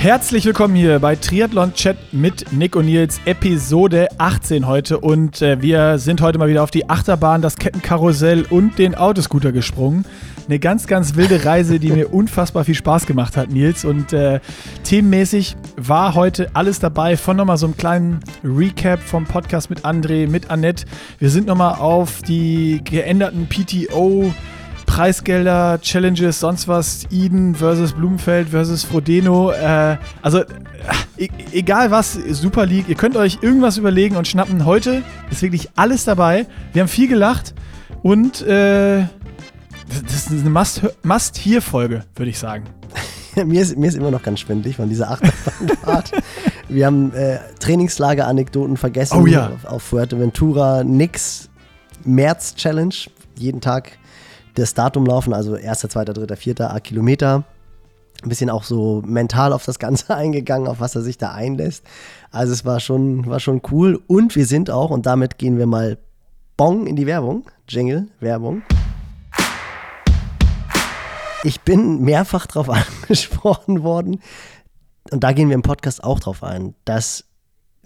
Herzlich willkommen hier bei Triathlon Chat mit Nick und Nils, Episode 18 heute. Und äh, wir sind heute mal wieder auf die Achterbahn, das Kettenkarussell und den Autoscooter gesprungen. Eine ganz, ganz wilde Reise, die mir unfassbar viel Spaß gemacht hat, Nils. Und äh, themenmäßig war heute alles dabei, von nochmal so einem kleinen Recap vom Podcast mit André, mit Annette. Wir sind nochmal auf die geänderten PTO- Preisgelder, Challenges, sonst was, Eden versus Blumenfeld versus Frodeno. Äh, also, äh, egal was, Super League, ihr könnt euch irgendwas überlegen und schnappen. Heute ist wirklich alles dabei. Wir haben viel gelacht und äh, das ist eine Must-Hier-Folge, würde ich sagen. mir, ist, mir ist immer noch ganz schwindlig von dieser Achterbahnfahrt. Wir haben äh, Trainingslager-Anekdoten vergessen oh, ja. auf, auf Fuerteventura. Nix März-Challenge. Jeden Tag das Datum laufen, also 1., 2., 3., 4. A Kilometer. Ein bisschen auch so mental auf das Ganze eingegangen, auf was er sich da einlässt. Also es war schon, war schon cool. Und wir sind auch, und damit gehen wir mal Bong in die Werbung. Jingle, Werbung. Ich bin mehrfach darauf angesprochen worden, und da gehen wir im Podcast auch drauf ein, dass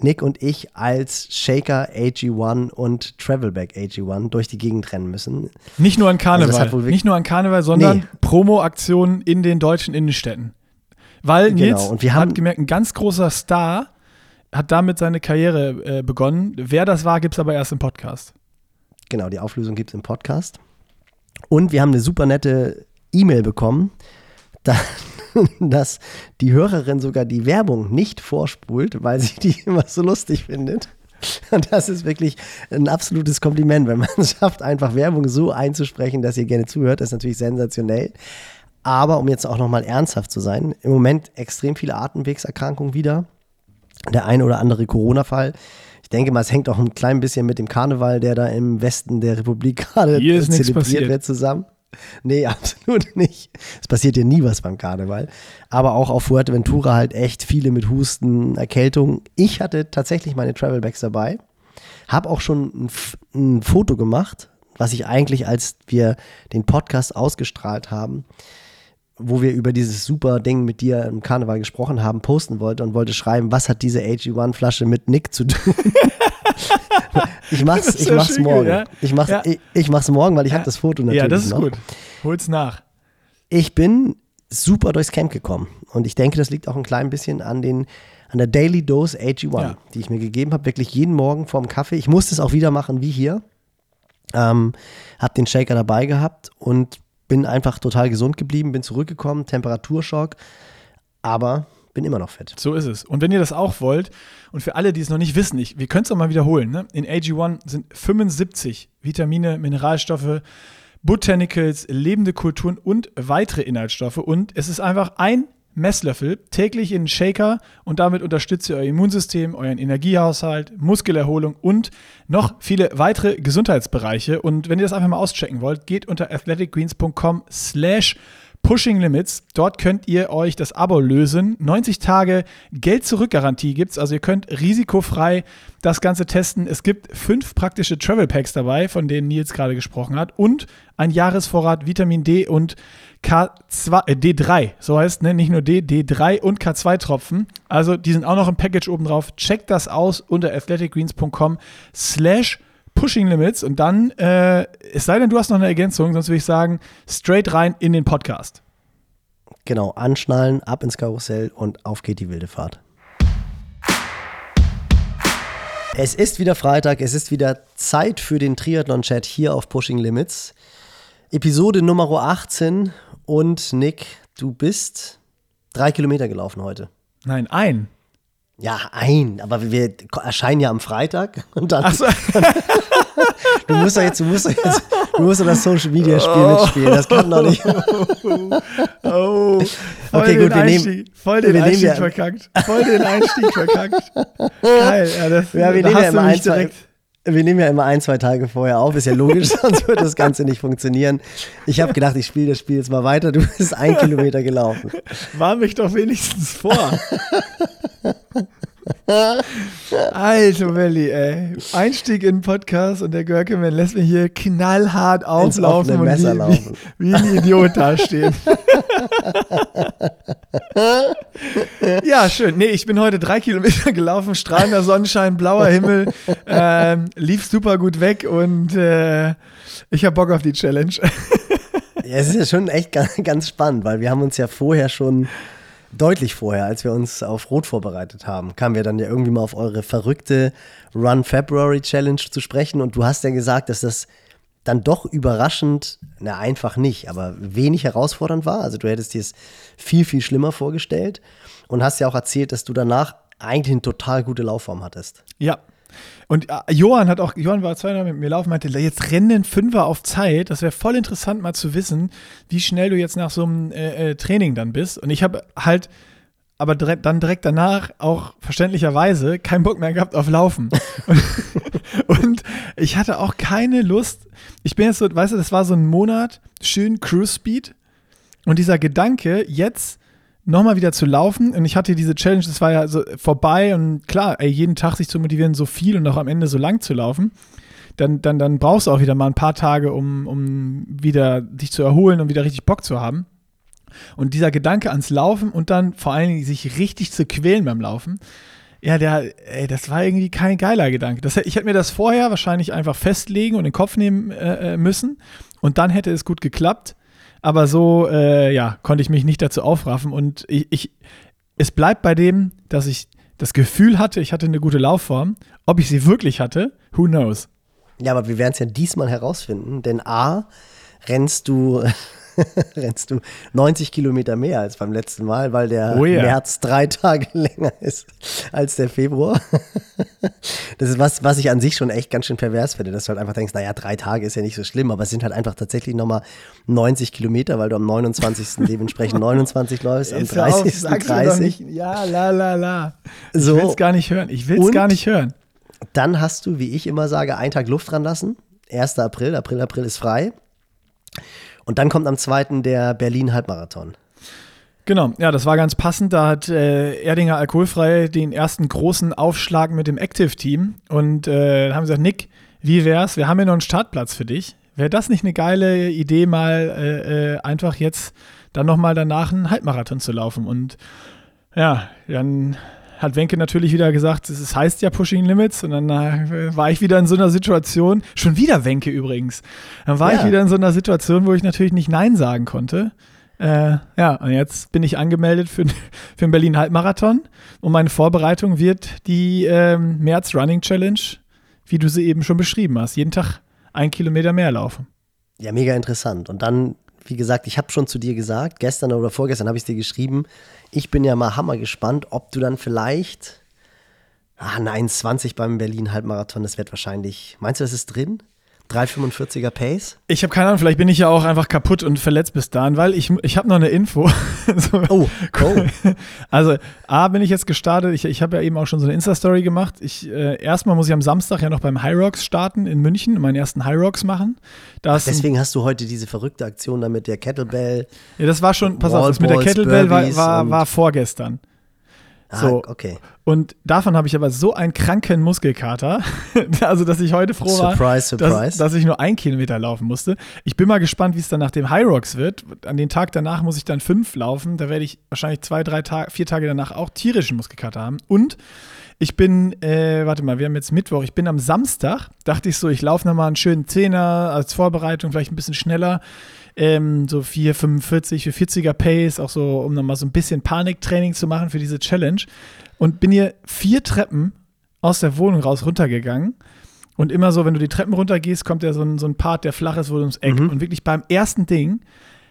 Nick und ich als Shaker AG1 und Travelback AG1 durch die Gegend rennen müssen. Nicht nur an Karneval, also nicht nur an Karneval, sondern nee. Promo-Aktionen in den deutschen Innenstädten. Weil genau. Nils und wir haben, hat gemerkt, ein ganz großer Star hat damit seine Karriere äh, begonnen. Wer das war, gibt es aber erst im Podcast. Genau, die Auflösung gibt es im Podcast. Und wir haben eine super nette E-Mail bekommen. Da, dass die Hörerin sogar die Werbung nicht vorspult, weil sie die immer so lustig findet. Und das ist wirklich ein absolutes Kompliment, wenn man es schafft, einfach Werbung so einzusprechen, dass ihr gerne zuhört. Das ist natürlich sensationell. Aber um jetzt auch nochmal ernsthaft zu sein, im Moment extrem viele Atemwegserkrankungen wieder. Der eine oder andere Corona-Fall. Ich denke mal, es hängt auch ein klein bisschen mit dem Karneval, der da im Westen der Republik gerade zelebriert wird, zusammen. Nee, absolut nicht. Es passiert ja nie was beim Karneval. Aber auch auf Fuerteventura halt echt viele mit Husten, Erkältung. Ich hatte tatsächlich meine Travelbags dabei. Hab auch schon ein, ein Foto gemacht, was ich eigentlich, als wir den Podcast ausgestrahlt haben, wo wir über dieses super Ding mit dir im Karneval gesprochen haben, posten wollte und wollte schreiben, was hat diese AG1-Flasche mit Nick zu tun? ich mach's, ich mach's morgen. Ja? Ich, mach's, ja. ich, ich, mach's morgen, weil ich ja. habe das Foto natürlich Ja, das ist noch. gut. Hol's nach. Ich bin super durchs Camp gekommen und ich denke, das liegt auch ein klein bisschen an den an der Daily Dose AG1, ja. die ich mir gegeben habe, wirklich jeden Morgen vorm Kaffee. Ich musste es auch wieder machen wie hier. Ähm, habe den Shaker dabei gehabt und bin einfach total gesund geblieben, bin zurückgekommen, Temperaturschock, aber bin immer noch fett. So ist es. Und wenn ihr das auch wollt, und für alle, die es noch nicht wissen, ich, wir können es auch mal wiederholen, ne? in AG1 sind 75 Vitamine, Mineralstoffe, Botanicals, lebende Kulturen und weitere Inhaltsstoffe. Und es ist einfach ein Messlöffel täglich in einen Shaker und damit unterstützt ihr euer Immunsystem, euren Energiehaushalt, Muskelerholung und noch viele weitere Gesundheitsbereiche. Und wenn ihr das einfach mal auschecken wollt, geht unter athleticgreens.com slash Pushing Limits. Dort könnt ihr euch das Abo lösen. 90 Tage Geld-Zurück-Garantie gibt es. Also ihr könnt risikofrei das Ganze testen. Es gibt fünf praktische Travel Packs dabei, von denen Nils gerade gesprochen hat. Und ein Jahresvorrat Vitamin D und K2, äh, D3, so heißt, ne? nicht nur D, D3 und K2-Tropfen. Also die sind auch noch im Package oben drauf. Checkt das aus unter athleticgreens.com slash Pushing Limits und dann, äh, es sei denn, du hast noch eine Ergänzung, sonst würde ich sagen, straight rein in den Podcast. Genau, anschnallen, ab ins Karussell und auf geht die wilde Fahrt. Es ist wieder Freitag, es ist wieder Zeit für den Triathlon-Chat hier auf Pushing Limits. Episode Nummer 18 und Nick, du bist drei Kilometer gelaufen heute. Nein, ein. Ja, ein, aber wir erscheinen ja am Freitag und dann. Ach so. du musst doch jetzt, du musst doch jetzt, du musst doch das Social Media Spiel oh. mitspielen. Das kann doch nicht. oh. Okay, gut, wir nehmen. Voll den wir Einstieg nehmen verkackt. Voll den Einstieg verkackt. Geil, ja, das, ja, wir da nehmen ja immer ein, zwei, wir nehmen ja immer ein, zwei Tage vorher auf, ist ja logisch, sonst wird das Ganze nicht funktionieren. Ich habe gedacht, ich spiele das Spiel jetzt mal weiter. Du bist ein Kilometer gelaufen. War mich doch wenigstens vor. Alter Melli, ey. Einstieg in den Podcast und der Görkemann lässt mich hier knallhart auflaufen und wie, wie, wie, ein Idiot dastehen. ja, schön. Nee, ich bin heute drei Kilometer gelaufen, strahlender Sonnenschein, blauer Himmel, ähm, lief super gut weg und äh, ich habe Bock auf die Challenge. ja, es ist ja schon echt ganz spannend, weil wir haben uns ja vorher schon deutlich vorher, als wir uns auf Rot vorbereitet haben, kamen wir dann ja irgendwie mal auf eure verrückte Run February Challenge zu sprechen und du hast ja gesagt, dass das dann doch überraschend, na einfach nicht, aber wenig herausfordernd war. Also du hättest dir es viel, viel schlimmer vorgestellt und hast ja auch erzählt, dass du danach eigentlich eine total gute Laufform hattest. Ja. Und äh, Johann hat auch, Johann war zweimal mit mir laufen, meinte, jetzt rennen Fünfer auf Zeit. Das wäre voll interessant mal zu wissen, wie schnell du jetzt nach so einem äh, äh, Training dann bist. Und ich habe halt aber direkt, dann direkt danach auch verständlicherweise keinen Bock mehr gehabt auf Laufen. und, und, ich hatte auch keine Lust. Ich bin jetzt so, weißt du, das war so ein Monat, schön Cruise Speed. Und dieser Gedanke, jetzt nochmal wieder zu laufen. Und ich hatte diese Challenge, das war ja so vorbei. Und klar, ey, jeden Tag sich zu motivieren, so viel und auch am Ende so lang zu laufen. Dann, dann, dann brauchst du auch wieder mal ein paar Tage, um, um wieder dich zu erholen und wieder richtig Bock zu haben. Und dieser Gedanke ans Laufen und dann vor allen Dingen sich richtig zu quälen beim Laufen, ja, der, ey, das war irgendwie kein geiler Gedanke. Das, ich hätte mir das vorher wahrscheinlich einfach festlegen und in den Kopf nehmen äh, äh, müssen und dann hätte es gut geklappt. Aber so, äh, ja, konnte ich mich nicht dazu aufraffen und ich, ich, es bleibt bei dem, dass ich das Gefühl hatte, ich hatte eine gute Laufform. Ob ich sie wirklich hatte, who knows? Ja, aber wir werden es ja diesmal herausfinden, denn A, rennst du rennst du 90 Kilometer mehr als beim letzten Mal, weil der oh ja. März drei Tage länger ist als der Februar. das ist was, was ich an sich schon echt ganz schön pervers finde, dass du halt einfach denkst, naja, drei Tage ist ja nicht so schlimm, aber es sind halt einfach tatsächlich nochmal 90 Kilometer, weil du am 29. dementsprechend 29 läufst, am 30. Auf, 30. Ja, la la la. Ich so. will es gar nicht hören. Ich will es gar nicht hören. Dann hast du, wie ich immer sage, einen Tag Luft dran lassen. 1. April, April, April ist frei. Und dann kommt am 2. der Berlin-Halbmarathon. Genau, ja, das war ganz passend. Da hat äh, Erdinger Alkoholfrei den ersten großen Aufschlag mit dem Active-Team. Und äh, haben gesagt, Nick, wie wär's? Wir haben hier noch einen Startplatz für dich. Wäre das nicht eine geile Idee, mal äh, äh einfach jetzt dann nochmal danach einen Halbmarathon zu laufen? Und ja, dann hat Wenke natürlich wieder gesagt, es heißt ja Pushing Limits. Und dann äh, war ich wieder in so einer Situation, schon wieder Wenke übrigens. Dann war ja. ich wieder in so einer Situation, wo ich natürlich nicht Nein sagen konnte. Äh, ja, und jetzt bin ich angemeldet für, für den Berlin Halbmarathon. Und meine Vorbereitung wird die ähm, März Running Challenge, wie du sie eben schon beschrieben hast. Jeden Tag ein Kilometer mehr laufen. Ja, mega interessant. Und dann, wie gesagt, ich habe schon zu dir gesagt, gestern oder vorgestern habe ich dir geschrieben, ich bin ja mal hammer gespannt, ob du dann vielleicht ah, eine 1,20 beim Berlin-Halbmarathon, das wird wahrscheinlich. Meinst du, das ist drin? 3,45er Pace? Ich habe keine Ahnung, vielleicht bin ich ja auch einfach kaputt und verletzt bis dahin, weil ich, ich habe noch eine Info. so, oh, oh. Also, A, bin ich jetzt gestartet. Ich, ich habe ja eben auch schon so eine Insta-Story gemacht. Ich, äh, erstmal muss ich am Samstag ja noch beim High Rocks starten in München meinen ersten High Rocks machen. Ach, deswegen hast du heute diese verrückte Aktion da mit der Kettlebell. Ja, das war schon, pass auf, das mit der Kettlebell war, war, war vorgestern. Ah, so. okay. Und davon habe ich aber so einen kranken Muskelkater, also dass ich heute froh war, surprise, surprise. Dass, dass, ich nur ein Kilometer laufen musste. Ich bin mal gespannt, wie es dann nach dem High Rocks wird. An den Tag danach muss ich dann fünf laufen. Da werde ich wahrscheinlich zwei, drei Tage, vier Tage danach auch tierischen Muskelkater haben. Und ich bin, äh, warte mal, wir haben jetzt Mittwoch. Ich bin am Samstag, dachte ich so, ich laufe nochmal einen schönen Zehner als Vorbereitung, vielleicht ein bisschen schneller ähm, so 4,45, 440er Pace, auch so, um nochmal so ein bisschen Paniktraining zu machen für diese Challenge. Und bin hier vier Treppen aus der Wohnung raus runtergegangen. Und immer so, wenn du die Treppen runtergehst, kommt ja so ein, so ein Part, der flach ist, wo du ums Eck. Mhm. Und wirklich beim ersten Ding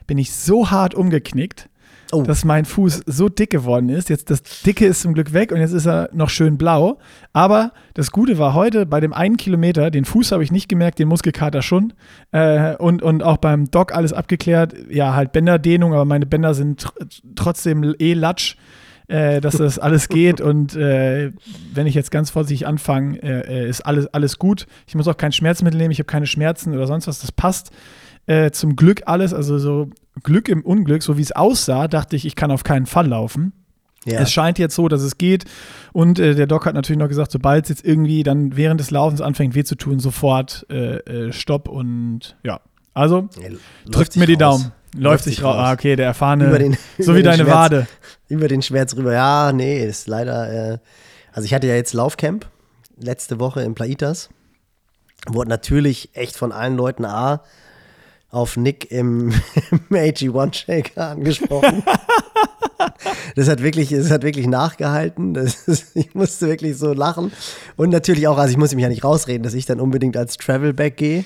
bin ich so hart umgeknickt, oh. dass mein Fuß so dick geworden ist. Jetzt das Dicke ist zum Glück weg und jetzt ist er noch schön blau. Aber das Gute war heute bei dem einen Kilometer, den Fuß habe ich nicht gemerkt, den Muskelkater schon. Äh, und, und auch beim Doc alles abgeklärt. Ja, halt Bänderdehnung, aber meine Bänder sind tr trotzdem eh latsch. Äh, dass das alles geht und äh, wenn ich jetzt ganz vorsichtig anfange, äh, äh, ist alles, alles gut. Ich muss auch kein Schmerzmittel nehmen, ich habe keine Schmerzen oder sonst was, das passt. Äh, zum Glück alles, also so Glück im Unglück, so wie es aussah, dachte ich, ich kann auf keinen Fall laufen. Ja. Es scheint jetzt so, dass es geht. Und äh, der Doc hat natürlich noch gesagt, sobald es jetzt irgendwie dann während des Laufens anfängt weh zu tun, sofort äh, äh, Stopp und ja. Also ja, drückt mir die Daumen. Läuft sich raus. Ah, okay, der erfahrene. Den- so wie deine Schmerz. Wade. Über den Schmerz rüber. Ja, nee, ist leider. Äh, also ich hatte ja jetzt Laufcamp letzte Woche in Plaitas. Wurde natürlich echt von allen Leuten A auf Nick im, im AG1 Shaker angesprochen. Das hat wirklich, das hat wirklich nachgehalten. Das ist, ich musste wirklich so lachen. Und natürlich auch, also ich muss mich ja nicht rausreden, dass ich dann unbedingt als Travelback gehe.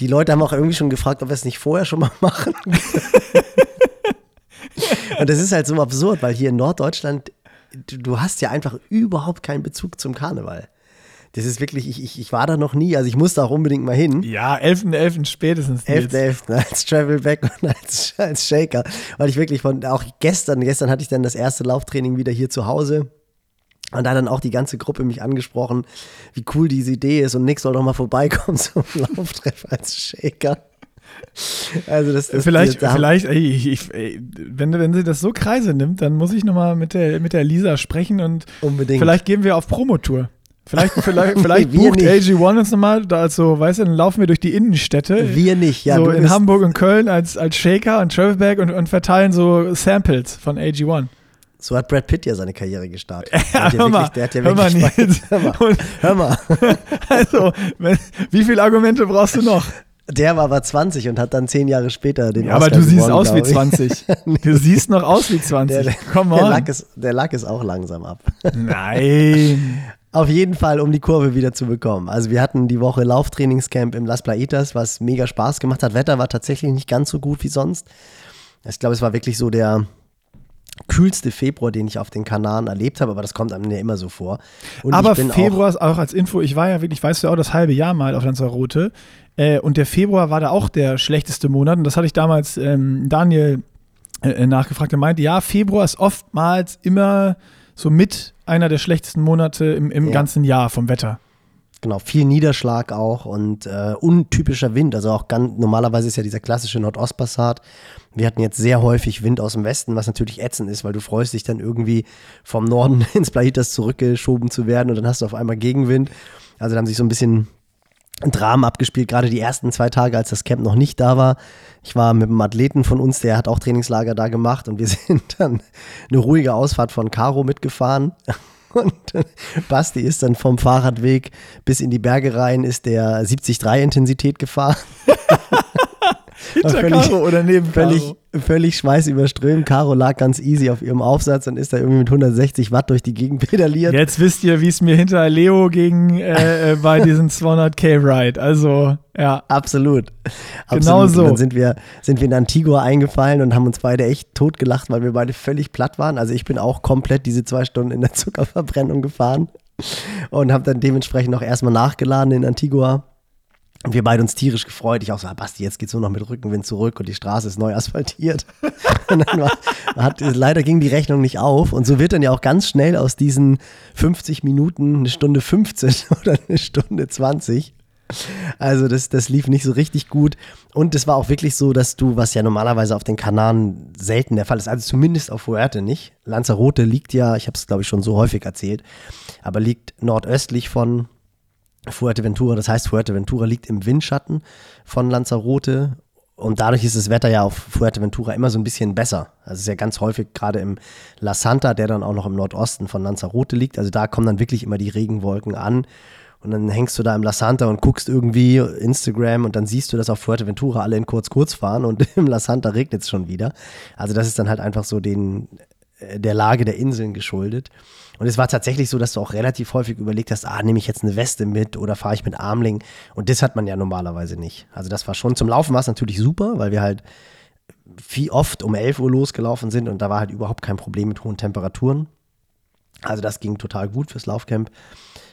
Die Leute haben auch irgendwie schon gefragt, ob wir es nicht vorher schon mal machen. Und das ist halt so absurd, weil hier in Norddeutschland, du, du hast ja einfach überhaupt keinen Bezug zum Karneval. Das ist wirklich, ich, ich, ich war da noch nie, also ich muss da auch unbedingt mal hin. Ja, 11.11. spätestens. Nils. 11.11. als Travelback und als, als Shaker. Weil ich wirklich von, auch gestern, gestern hatte ich dann das erste Lauftraining wieder hier zu Hause. Und da hat dann auch die ganze Gruppe mich angesprochen, wie cool diese Idee ist und Nick soll doch mal vorbeikommen zum Lauftreff als Shaker. Also das, das Vielleicht, da- vielleicht ey, ich, ey, wenn, wenn sie das so kreise nimmt, dann muss ich nochmal mit der, mit der Lisa sprechen und Unbedingt. vielleicht gehen wir auf Promotour. Vielleicht, vielleicht, vielleicht wir bucht nicht. AG1 uns nochmal, da also, weißt du, dann laufen wir durch die Innenstädte. Wir nicht, ja. so in Hamburg und Köln als, als Shaker und Travelback und, und verteilen so Samples von AG1. So hat Brad Pitt ja seine Karriere gestartet. Der hat ja hör mal, wirklich- der hat ja hör mal, hör mal, Und- hör mal. Also, wenn, wie viele Argumente brauchst du noch? Der war aber 20 und hat dann zehn Jahre später den Ja, aber du siehst gewonnen, aus wie glaub ich. 20. Du siehst noch aus wie 20. Der, Komm der, on. Lack ist, der Lack ist auch langsam ab. Nein. Auf jeden Fall, um die Kurve wieder zu bekommen. Also wir hatten die Woche Lauftrainingscamp im Las Plaitas, was mega Spaß gemacht hat. Wetter war tatsächlich nicht ganz so gut wie sonst. Ich glaube, es war wirklich so der kühlste Februar, den ich auf den Kanaren erlebt habe, aber das kommt einem ja immer so vor. Und Aber Februar ist auch als Info, ich war ja wirklich, weißt du auch, das halbe Jahr mal auf Lanzarote. Äh, und der Februar war da auch der schlechteste Monat. Und das hatte ich damals ähm, Daniel äh, nachgefragt. Er meinte, ja, Februar ist oftmals immer so mit einer der schlechtesten Monate im, im Ja. ganzen Jahr vom Wetter. Genau, viel Niederschlag auch und äh, untypischer Wind. Also auch ganz, normalerweise ist ja dieser klassische Nordostpassat. Wir hatten jetzt sehr häufig Wind aus dem Westen, was natürlich ätzend ist, weil du freust dich dann irgendwie vom Norden ins Plaitas zurückgeschoben zu werden und dann hast du auf einmal Gegenwind. Also da haben sich so ein bisschen Dramen abgespielt, gerade die ersten zwei Tage, als das Camp noch nicht da war. Ich war mit einem Athleten von uns, der hat auch Trainingslager da gemacht und wir sind dann eine ruhige Ausfahrt von Karo mitgefahren. Und äh, Basti ist dann vom Fahrradweg bis in die Berge rein, ist der 70-3 Intensität gefahren. Hinter völlig- Karo oder neben Völlig, Karo. völlig schweißüberströmt. Caro lag ganz easy auf ihrem Aufsatz und ist da irgendwie mit 160 Watt durch die Gegend pedaliert. Jetzt wisst ihr, wie es mir hinter Leo ging äh, äh, bei diesem 200k-Ride. Also, ja. Absolut. Genau Absolut. so. Und dann sind wir, sind wir in Antigua eingefallen und haben uns beide echt totgelacht, weil wir beide völlig platt waren. Also ich bin auch komplett diese zwei Stunden in der Zuckerverbrennung gefahren und habe dann dementsprechend auch erstmal nachgeladen in Antigua. Und wir beide uns tierisch gefreut. Ich auch so, ah, Basti, jetzt geht's nur noch mit Rückenwind zurück und die Straße ist neu asphaltiert. Und dann war, hat, leider ging die Rechnung nicht auf. Und so wird dann ja auch ganz schnell aus diesen 50 Minuten eine Stunde 15 oder eine Stunde 20. Also das, das lief nicht so richtig gut. Und es war auch wirklich so, dass du, was ja normalerweise auf den Kanaren selten der Fall ist, also zumindest auf Fuerte nicht. Lanzarote liegt ja, ich habe es glaube ich schon so häufig erzählt, aber liegt nordöstlich von Fuerteventura. Das heißt, Fuerteventura liegt im Windschatten von Lanzarote. Und dadurch ist das Wetter ja auf Fuerteventura immer so ein bisschen besser. Also es ist ja ganz häufig gerade im La Santa, der dann auch noch im Nordosten von Lanzarote liegt. Also da kommen dann wirklich immer die Regenwolken an. Und dann hängst du da im La Santa und guckst irgendwie Instagram und dann siehst du, dass auf Fuerteventura alle in kurz-kurz fahren und im La Santa regnet es schon wieder. Also das ist dann halt einfach so den, der Lage der Inseln geschuldet. Und es war tatsächlich so, dass du auch relativ häufig überlegt hast, ah, nehme ich jetzt eine Weste mit oder fahre ich mit Armling? Und das hat man ja normalerweise nicht. Also das war schon, zum Laufen war es natürlich super, weil wir halt viel oft um 11 Uhr losgelaufen sind und da war halt überhaupt kein Problem mit hohen Temperaturen. Also das ging total gut fürs Laufcamp.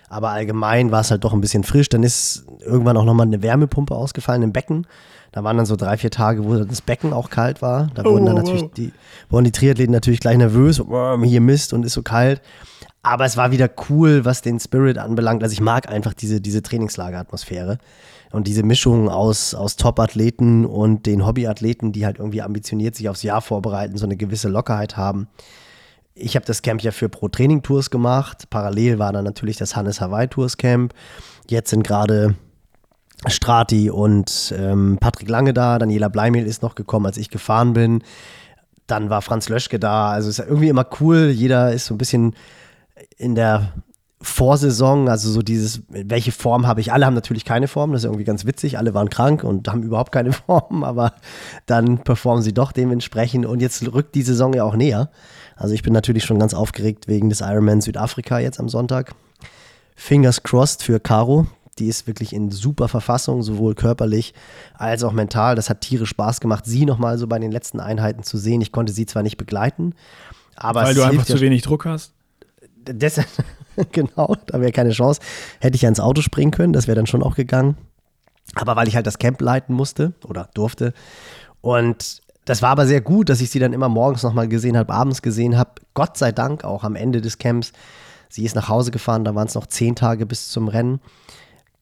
Aber allgemein war es halt doch ein bisschen frisch. Dann ist irgendwann auch nochmal eine Wärmepumpe ausgefallen im Becken. Da waren dann so drei, vier Tage, wo das Becken auch kalt war. Da Oh, wurden dann natürlich die, wurden die Triathleten natürlich gleich nervös. Oh, hier Mist und ist so kalt. Aber es war wieder cool, was den Spirit anbelangt. Also ich mag einfach diese, diese Trainingslageratmosphäre und diese Mischung aus, aus Top-Athleten und den Hobbyathleten, die halt irgendwie ambitioniert sich aufs Jahr vorbereiten, so eine gewisse Lockerheit haben. Ich habe das Camp ja für Pro Training Tours gemacht. Parallel war dann natürlich das Hannes Hawaii Tours Camp. Jetzt sind gerade Strati und ähm, Patrick Lange da, Daniela Bleimehl ist noch gekommen, als ich gefahren bin. Dann war Franz Löschke da. Also ist irgendwie immer cool. Jeder ist so ein bisschen in der Vorsaison, also so dieses, welche Form habe ich? Alle haben natürlich keine Form, das ist irgendwie ganz witzig. Alle waren krank und haben überhaupt keine Form, aber dann performen sie doch dementsprechend. Und jetzt rückt die Saison ja auch näher. Also ich bin natürlich schon ganz aufgeregt wegen des Ironman Südafrika jetzt am Sonntag. Fingers crossed für Caro. Die ist wirklich in super Verfassung, sowohl körperlich als auch mental. Das hat tierisch Spaß gemacht, sie nochmal so bei den letzten Einheiten zu sehen. Ich konnte sie zwar nicht begleiten, aber Weil du einfach zu wenig Druck hast? Deshalb, genau, da wäre keine Chance. Hätte ich ja ins Auto springen können, das wäre dann schon auch gegangen. Aber weil ich halt das Camp leiten musste oder durfte. Und das war aber sehr gut, dass ich sie dann immer morgens nochmal gesehen habe, abends gesehen habe. Gott sei Dank auch am Ende des Camps. Sie ist nach Hause gefahren, da waren es noch zehn Tage bis zum Rennen.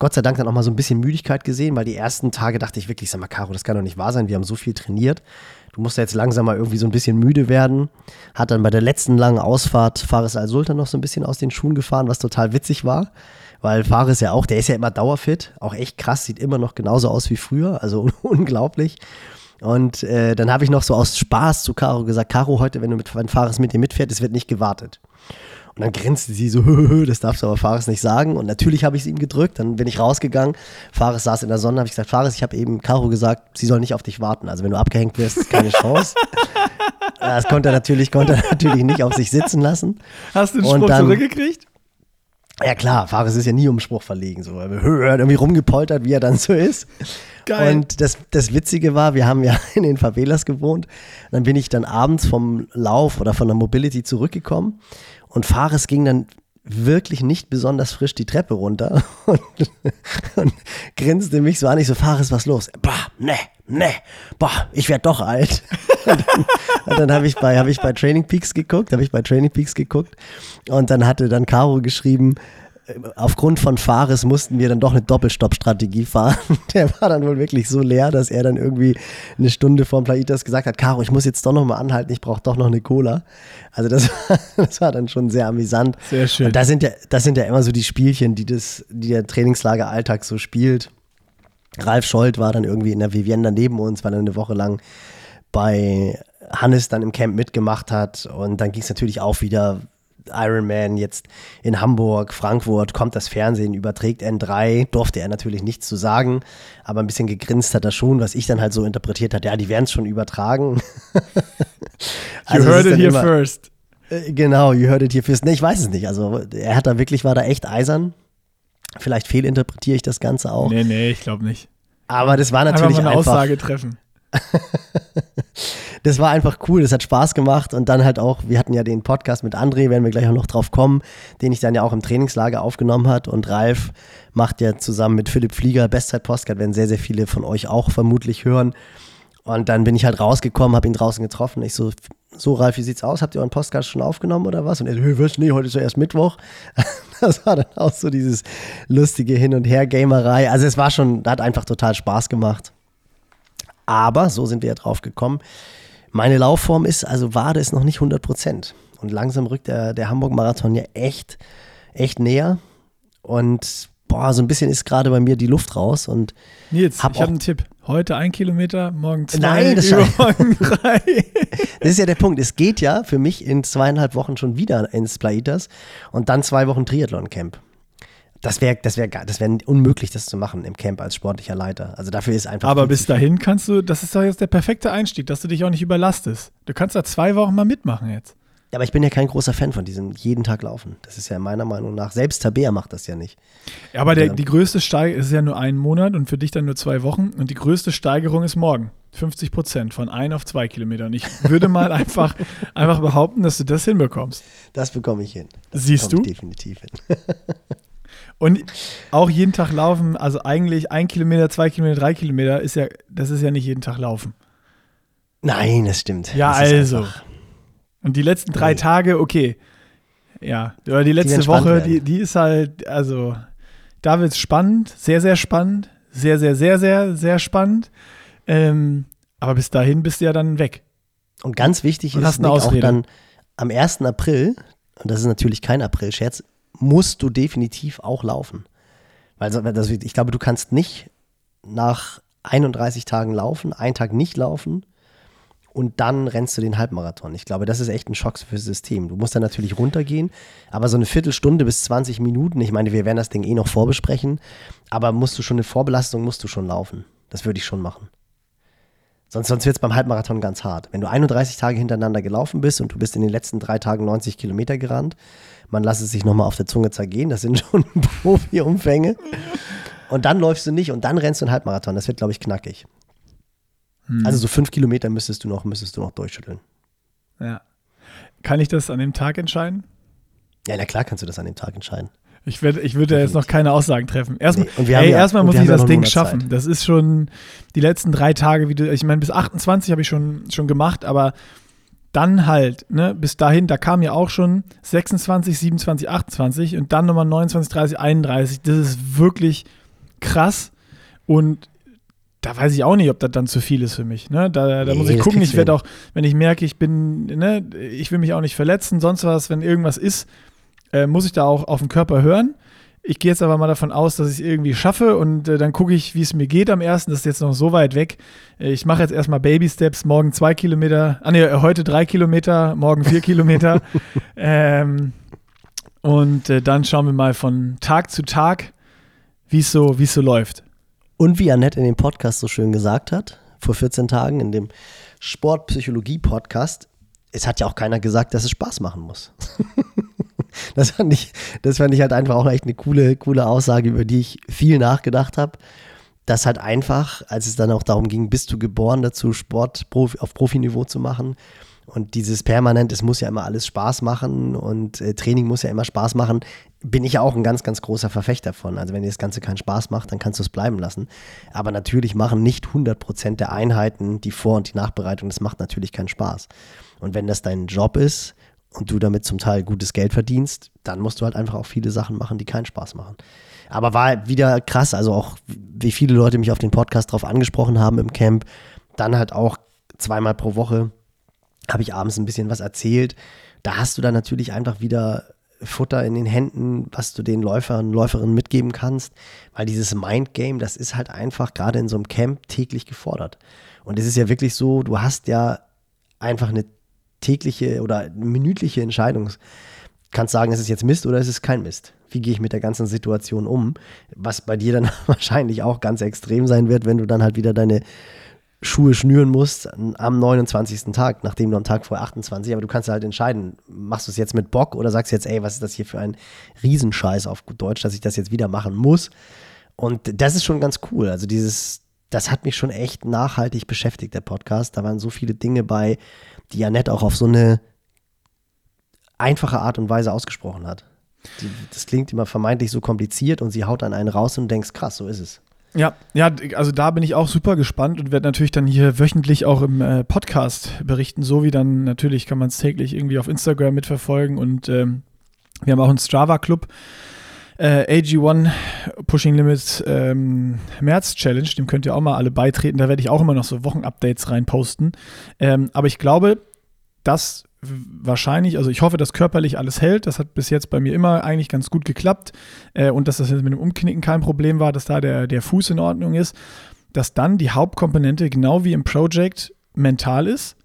Gott sei Dank dann auch mal so ein bisschen Müdigkeit gesehen, weil die ersten Tage dachte ich wirklich, sag mal, Caro, das kann doch nicht wahr sein, wir haben so viel trainiert. Du musst ja jetzt langsam mal irgendwie so ein bisschen müde werden. Hat dann bei der letzten langen Ausfahrt Fares Al-Sultan noch so ein bisschen aus den Schuhen gefahren, was total witzig war. Weil Fares ja auch, der ist ja immer dauerfit, auch echt krass, sieht immer noch genauso aus wie früher, also unglaublich. Und äh, dann habe ich noch so aus Spaß zu Caro gesagt, Caro, heute, wenn du mit wenn Fares mit dir mitfährt, es wird nicht gewartet. Und dann grinste sie so, das darfst du aber Fares nicht sagen. Und natürlich habe ich es ihm gedrückt. Dann bin ich rausgegangen. Fares saß in der Sonne, habe ich gesagt, Fares, ich habe eben Caro gesagt, sie soll nicht auf dich warten. Also wenn du abgehängt wirst, keine Chance. das konnte er natürlich, konnte er natürlich nicht auf sich sitzen lassen. Hast du den Spruch dann, zurückgekriegt? Ja klar, Fares ist ja nie um Spruch verlegen. So. Er hat irgendwie rumgepoltert, wie er dann so ist. Geil. Und das, das Witzige war, wir haben ja in den Favelas gewohnt. Dann bin ich dann abends vom Lauf oder von der Mobility zurückgekommen und Fares ging dann wirklich nicht besonders frisch die Treppe runter und, und grinste mich so an. Ich so, Fares, was los? Bah, ne, ne, bah, ich werde doch alt. Und dann, dann habe ich bei, habe ich bei Training Peaks geguckt, habe ich bei Training Peaks geguckt und dann hatte dann Caro geschrieben, aufgrund von Fares mussten wir dann doch eine Doppelstopp-Strategie fahren. Der war dann wohl wirklich so leer, dass er dann irgendwie eine Stunde vor Plaitas gesagt hat, Caro, ich muss jetzt doch noch mal anhalten, ich brauche doch noch eine Cola. Also das, das war dann schon sehr amüsant. Sehr schön. Und das sind ja, das sind ja immer so die Spielchen, die, das, die der Trainingslager Alltag so spielt. Ralf Scholz war dann irgendwie in der Vivienda neben uns, weil er eine Woche lang bei Hannes dann im Camp mitgemacht hat. Und dann ging es natürlich auch wieder Ironman jetzt in Hamburg, Frankfurt, kommt das Fernsehen, überträgt N3, durfte er natürlich nichts zu sagen, aber ein bisschen gegrinst hat er schon, was ich dann halt so interpretiert hat, ja, die werden es schon übertragen. also you heard it here immer, first. Äh, genau, you heard it here first. Nee, ich weiß es nicht. Also er hat da wirklich, war da echt eisern. Vielleicht fehlinterpretiere ich das Ganze auch. Nee, nee, ich glaube nicht. Aber das war natürlich einfach. Mal eine einfach, Aussage treffen. das war einfach cool, das hat Spaß gemacht und dann halt auch, wir hatten ja den Podcast mit André, werden wir gleich auch noch drauf kommen, den ich dann ja auch im Trainingslager aufgenommen hat und Ralf macht ja zusammen mit Philipp Flieger Bestzeit-Postcard, werden sehr, sehr viele von euch auch vermutlich hören. Und dann bin ich halt rausgekommen, habe ihn draußen getroffen. Ich so, so Ralf, wie sieht's aus? Habt ihr euren Podcast schon aufgenommen oder was? Und er so, hey, was? Nee, heute ist ja erst Mittwoch. Das war dann auch so dieses lustige Hin- und Her-Gamerei. Also es war schon, hat einfach total Spaß gemacht. Aber, so sind wir ja drauf gekommen, meine Laufform ist, also Wade ist noch nicht 100 Prozent. Und langsam rückt der, der Hamburg-Marathon ja echt, echt näher. Und boah, so ein bisschen ist gerade bei mir die Luft raus. Und Nils, hab ich habe einen Tipp. Heute ein Kilometer, morgen zwei, Nein, das übermorgen drei. das ist ja der Punkt. Es geht ja für mich in zweieinhalb Wochen schon wieder ins Plaitas und dann zwei Wochen Triathlon-Camp. Das wäre das wär, das wär unmöglich, das zu machen im Camp als sportlicher Leiter. Also dafür ist einfach. Aber bis dahin kannst du, das ist doch jetzt der perfekte Einstieg, dass du dich auch nicht überlastest. Du kannst da zwei Wochen mal mitmachen jetzt. Ja, aber ich bin ja kein großer Fan von diesem jeden Tag laufen. Das ist ja meiner Meinung nach, selbst Tabea macht das ja nicht. Ja, aber der, die größte Steigerung ist ja nur ein Monat und für dich dann nur zwei Wochen. Und die größte Steigerung ist morgen. 50 Prozent von ein auf zwei Kilometer. Und ich würde mal einfach, einfach behaupten, dass du das hinbekommst. Das bekomme ich hin. Das Siehst du? definitiv hin. Und auch jeden Tag laufen, also eigentlich ein Kilometer, zwei Kilometer, drei Kilometer, ist ja, das ist ja nicht jeden Tag laufen. Nein, das stimmt. Ja, das also. Und die letzten drei nee. Tage, okay. Ja, oder die letzte die Woche, die, die ist halt, also, da wird es spannend, sehr, sehr spannend, sehr, sehr, sehr, sehr, sehr spannend. Ähm, aber bis dahin bist du ja dann weg. Und ganz wichtig und ist Nick, auch dann am 1. April, und das ist natürlich kein April-Scherz, musst du definitiv auch laufen. Weil das, ich glaube, du kannst nicht nach 31 Tagen laufen, einen Tag nicht laufen und dann rennst du den Halbmarathon. Ich glaube, das ist echt ein Schock fürs System. Du musst dann natürlich runtergehen, aber so eine Viertelstunde bis 20 Minuten, ich meine, wir werden das Ding eh noch vorbesprechen, aber musst du schon eine Vorbelastung, musst du schon laufen. Das würde ich schon machen. Sonst, sonst wird es beim Halbmarathon ganz hart. Wenn du 31 Tage hintereinander gelaufen bist und du bist in den letzten drei Tagen 90 Kilometer gerannt, man lässt es sich nochmal auf der Zunge zergehen, das sind schon Profi-Umfänge. Und dann läufst du nicht und dann rennst du einen Halbmarathon. Das wird, glaube ich, knackig. Hm. Also so fünf Kilometer müsstest du noch, müsstest du noch durchschütteln. Ja. Kann ich das an dem Tag entscheiden? Ja, na klar kannst du das an dem Tag entscheiden. Ich, werd, ich würde jetzt noch keine Aussagen treffen. Erstmal, nee, ey, ja, erstmal muss ich das Ding schaffen. Zeit. Das ist schon die letzten drei Tage, wie du, ich meine, bis 28 habe ich schon, schon gemacht, aber dann halt, ne, bis dahin, da kam ja auch schon 26, 27, 28 und dann nochmal 29, 30, 31. Das ist wirklich krass und da weiß ich auch nicht, ob das dann zu viel ist für mich. Ne? Da, da nee, muss ich gucken. Ich werde auch, wenn ich merke, ich bin, ne, ich will mich auch nicht verletzen, sonst was, wenn irgendwas ist, äh, muss ich da auch auf den Körper hören. Ich gehe jetzt aber mal davon aus, dass ich es irgendwie schaffe und äh, dann gucke ich, wie es mir geht am ersten. Das ist jetzt noch so weit weg. Äh, ich mache jetzt erstmal Baby Steps, morgen zwei Kilometer, ah nee, heute drei Kilometer, morgen vier Kilometer. Ähm, und äh, dann schauen wir mal von Tag zu Tag, wie es so, so läuft. Und wie Annette in dem Podcast so schön gesagt hat, vor 14 Tagen, in dem Sportpsychologie-Podcast, es hat ja auch keiner gesagt, dass es Spaß machen muss. das, fand ich, das fand ich halt einfach auch echt eine coole, coole Aussage, über die ich viel nachgedacht habe. Dass halt einfach, als es dann auch darum ging, bist du geboren dazu, Sport auf Profiniveau zu machen, und dieses permanent, es muss ja immer alles Spaß machen und äh, Training muss ja immer Spaß machen, bin ich ja auch ein ganz, ganz großer Verfechter von. Also wenn dir das Ganze keinen Spaß macht, dann kannst du es bleiben lassen. Aber natürlich machen nicht 100% der Einheiten die Vor- und die Nachbereitung, das macht natürlich keinen Spaß. Und wenn das dein Job ist und du damit zum Teil gutes Geld verdienst, dann musst du halt einfach auch viele Sachen machen, die keinen Spaß machen. Aber war wieder krass, also auch wie viele Leute mich auf den Podcast drauf angesprochen haben im Camp, dann halt auch zweimal pro Woche habe ich abends ein bisschen was erzählt. Da hast du dann natürlich einfach wieder Futter in den Händen, was du den Läufern, Läuferinnen mitgeben kannst, weil dieses Mindgame, das ist halt einfach gerade in so einem Camp täglich gefordert. Und es ist ja wirklich so, du hast ja einfach eine tägliche oder minütliche Entscheidung. Du kannst sagen, ist es jetzt Mist oder ist es kein Mist? Wie gehe ich mit der ganzen Situation um? Was bei dir dann wahrscheinlich auch ganz extrem sein wird, wenn du dann halt wieder deine Schuhe schnüren musst am 29. Tag, nachdem du am Tag vor 28, aber du kannst halt entscheiden, machst du es jetzt mit Bock oder sagst jetzt, ey, was ist das hier für ein Riesenscheiß auf gut Deutsch, dass ich das jetzt wieder machen muss. Und das ist schon ganz cool. Also dieses, das hat mich schon echt nachhaltig beschäftigt, der Podcast. Da waren so viele Dinge bei, die Janette auch auf so eine einfache Art und Weise ausgesprochen hat. Die, das klingt immer vermeintlich so kompliziert und sie haut dann einen raus und denkst, krass, so ist es. Ja, ja, also da bin ich auch super gespannt und werde natürlich dann hier wöchentlich auch im äh, Podcast berichten, so wie dann natürlich kann man es täglich irgendwie auf Instagram mitverfolgen und ähm, wir haben auch einen Strava-Club, äh, AG1 Pushing Limits ähm, März Challenge, dem könnt ihr auch mal alle beitreten, da werde ich auch immer noch so Wochenupdates reinposten. Ähm, aber ich glaube, dass wahrscheinlich, also ich hoffe, dass körperlich alles hält. Das hat bis jetzt bei mir immer eigentlich ganz gut geklappt. Äh, und dass das mit dem Umknicken kein Problem war, dass da der, der Fuß in Ordnung ist. Dass dann die Hauptkomponente, genau wie im Project, mental ist.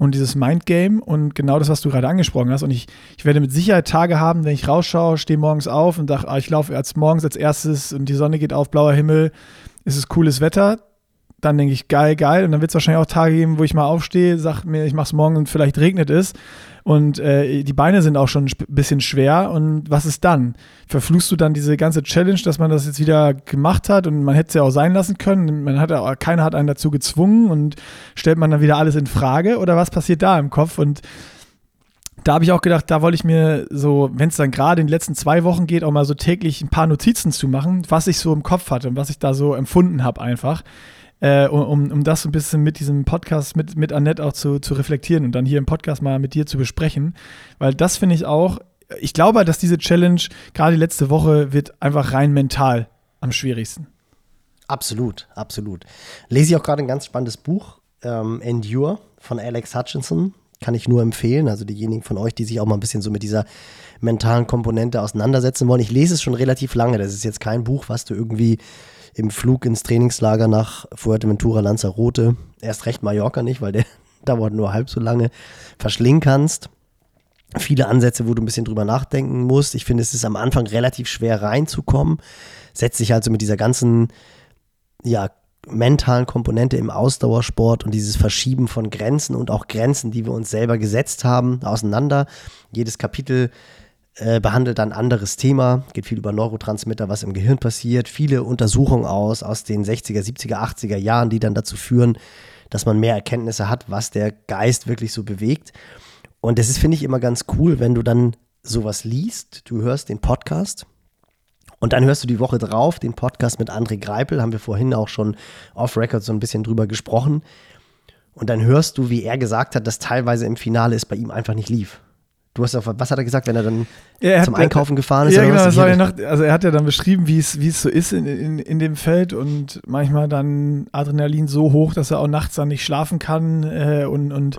Und dieses Mindgame und genau das, was du gerade angesprochen hast. Und ich, ich werde mit Sicherheit Tage haben, wenn ich rausschaue, stehe morgens auf und dachte, ah, ich laufe als morgens als erstes und die Sonne geht auf, blauer Himmel, ist es cooles Wetter dann denke ich, geil, geil. Und dann wird es wahrscheinlich auch Tage geben, wo ich mal aufstehe, sage mir, ich mache es morgen und vielleicht regnet es. Und äh, die Beine sind auch schon ein bisschen schwer. Und was ist dann? Verfluchst du dann diese ganze Challenge, dass man das jetzt wieder gemacht hat und man hätte es ja auch sein lassen können? Man hat ja, keiner hat einen dazu gezwungen und stellt man dann wieder alles in Frage? Oder was passiert da im Kopf? Und da habe ich auch gedacht, da wollte ich mir so, wenn es dann gerade in den letzten zwei Wochen geht, auch mal so täglich ein paar Notizen zu machen, was ich so im Kopf hatte und was ich da so empfunden habe einfach äh, um, um das ein bisschen mit diesem Podcast, mit, mit Annette auch zu, zu reflektieren und dann hier im Podcast mal mit dir zu besprechen. Weil das finde ich auch, ich glaube, dass diese Challenge, gerade letzte Woche, wird einfach rein mental am schwierigsten. Absolut, absolut. Lese ich auch gerade ein ganz spannendes Buch, ähm, Endure von Alex Hutchinson. Kann ich nur empfehlen. Also diejenigen von euch, die sich auch mal ein bisschen so mit dieser mentalen Komponente auseinandersetzen wollen. Ich lese es schon relativ lange. Das ist jetzt kein Buch, was du irgendwie im Flug ins Trainingslager nach Fuerteventura Lanzarote, erst recht Mallorca nicht, weil der dauert nur halb so lange, verschlingen kannst. Viele Ansätze, wo du ein bisschen drüber nachdenken musst. Ich finde, es ist am Anfang relativ schwer reinzukommen. Setzt sich also mit dieser ganzen, ja, mentalen Komponente im Ausdauersport und dieses Verschieben von Grenzen und auch Grenzen, die wir uns selber gesetzt haben, auseinander. Jedes Kapitel äh, behandelt ein anderes Thema, geht viel über Neurotransmitter, was im Gehirn passiert, viele Untersuchungen aus, aus den 60er, 70er, 80er Jahren, die dann dazu führen, dass man mehr Erkenntnisse hat, was der Geist wirklich so bewegt. Und das ist, finde ich, immer ganz cool, wenn du dann sowas liest, du hörst den Podcast und dann hörst du die Woche drauf den Podcast mit André Greipel, haben wir vorhin auch schon off-Record so ein bisschen drüber gesprochen. Und dann hörst du, wie er gesagt hat, dass teilweise im Finale es bei ihm einfach nicht lief. Du hast auf, was hat er gesagt, wenn er dann ja, er zum hat, Einkaufen gefahren ist? Ja, genau, das war ja nach, also er hat ja dann beschrieben, wie es, wie es so ist in, in, in dem Feld und manchmal dann Adrenalin so hoch, dass er auch nachts dann nicht schlafen kann äh, und, und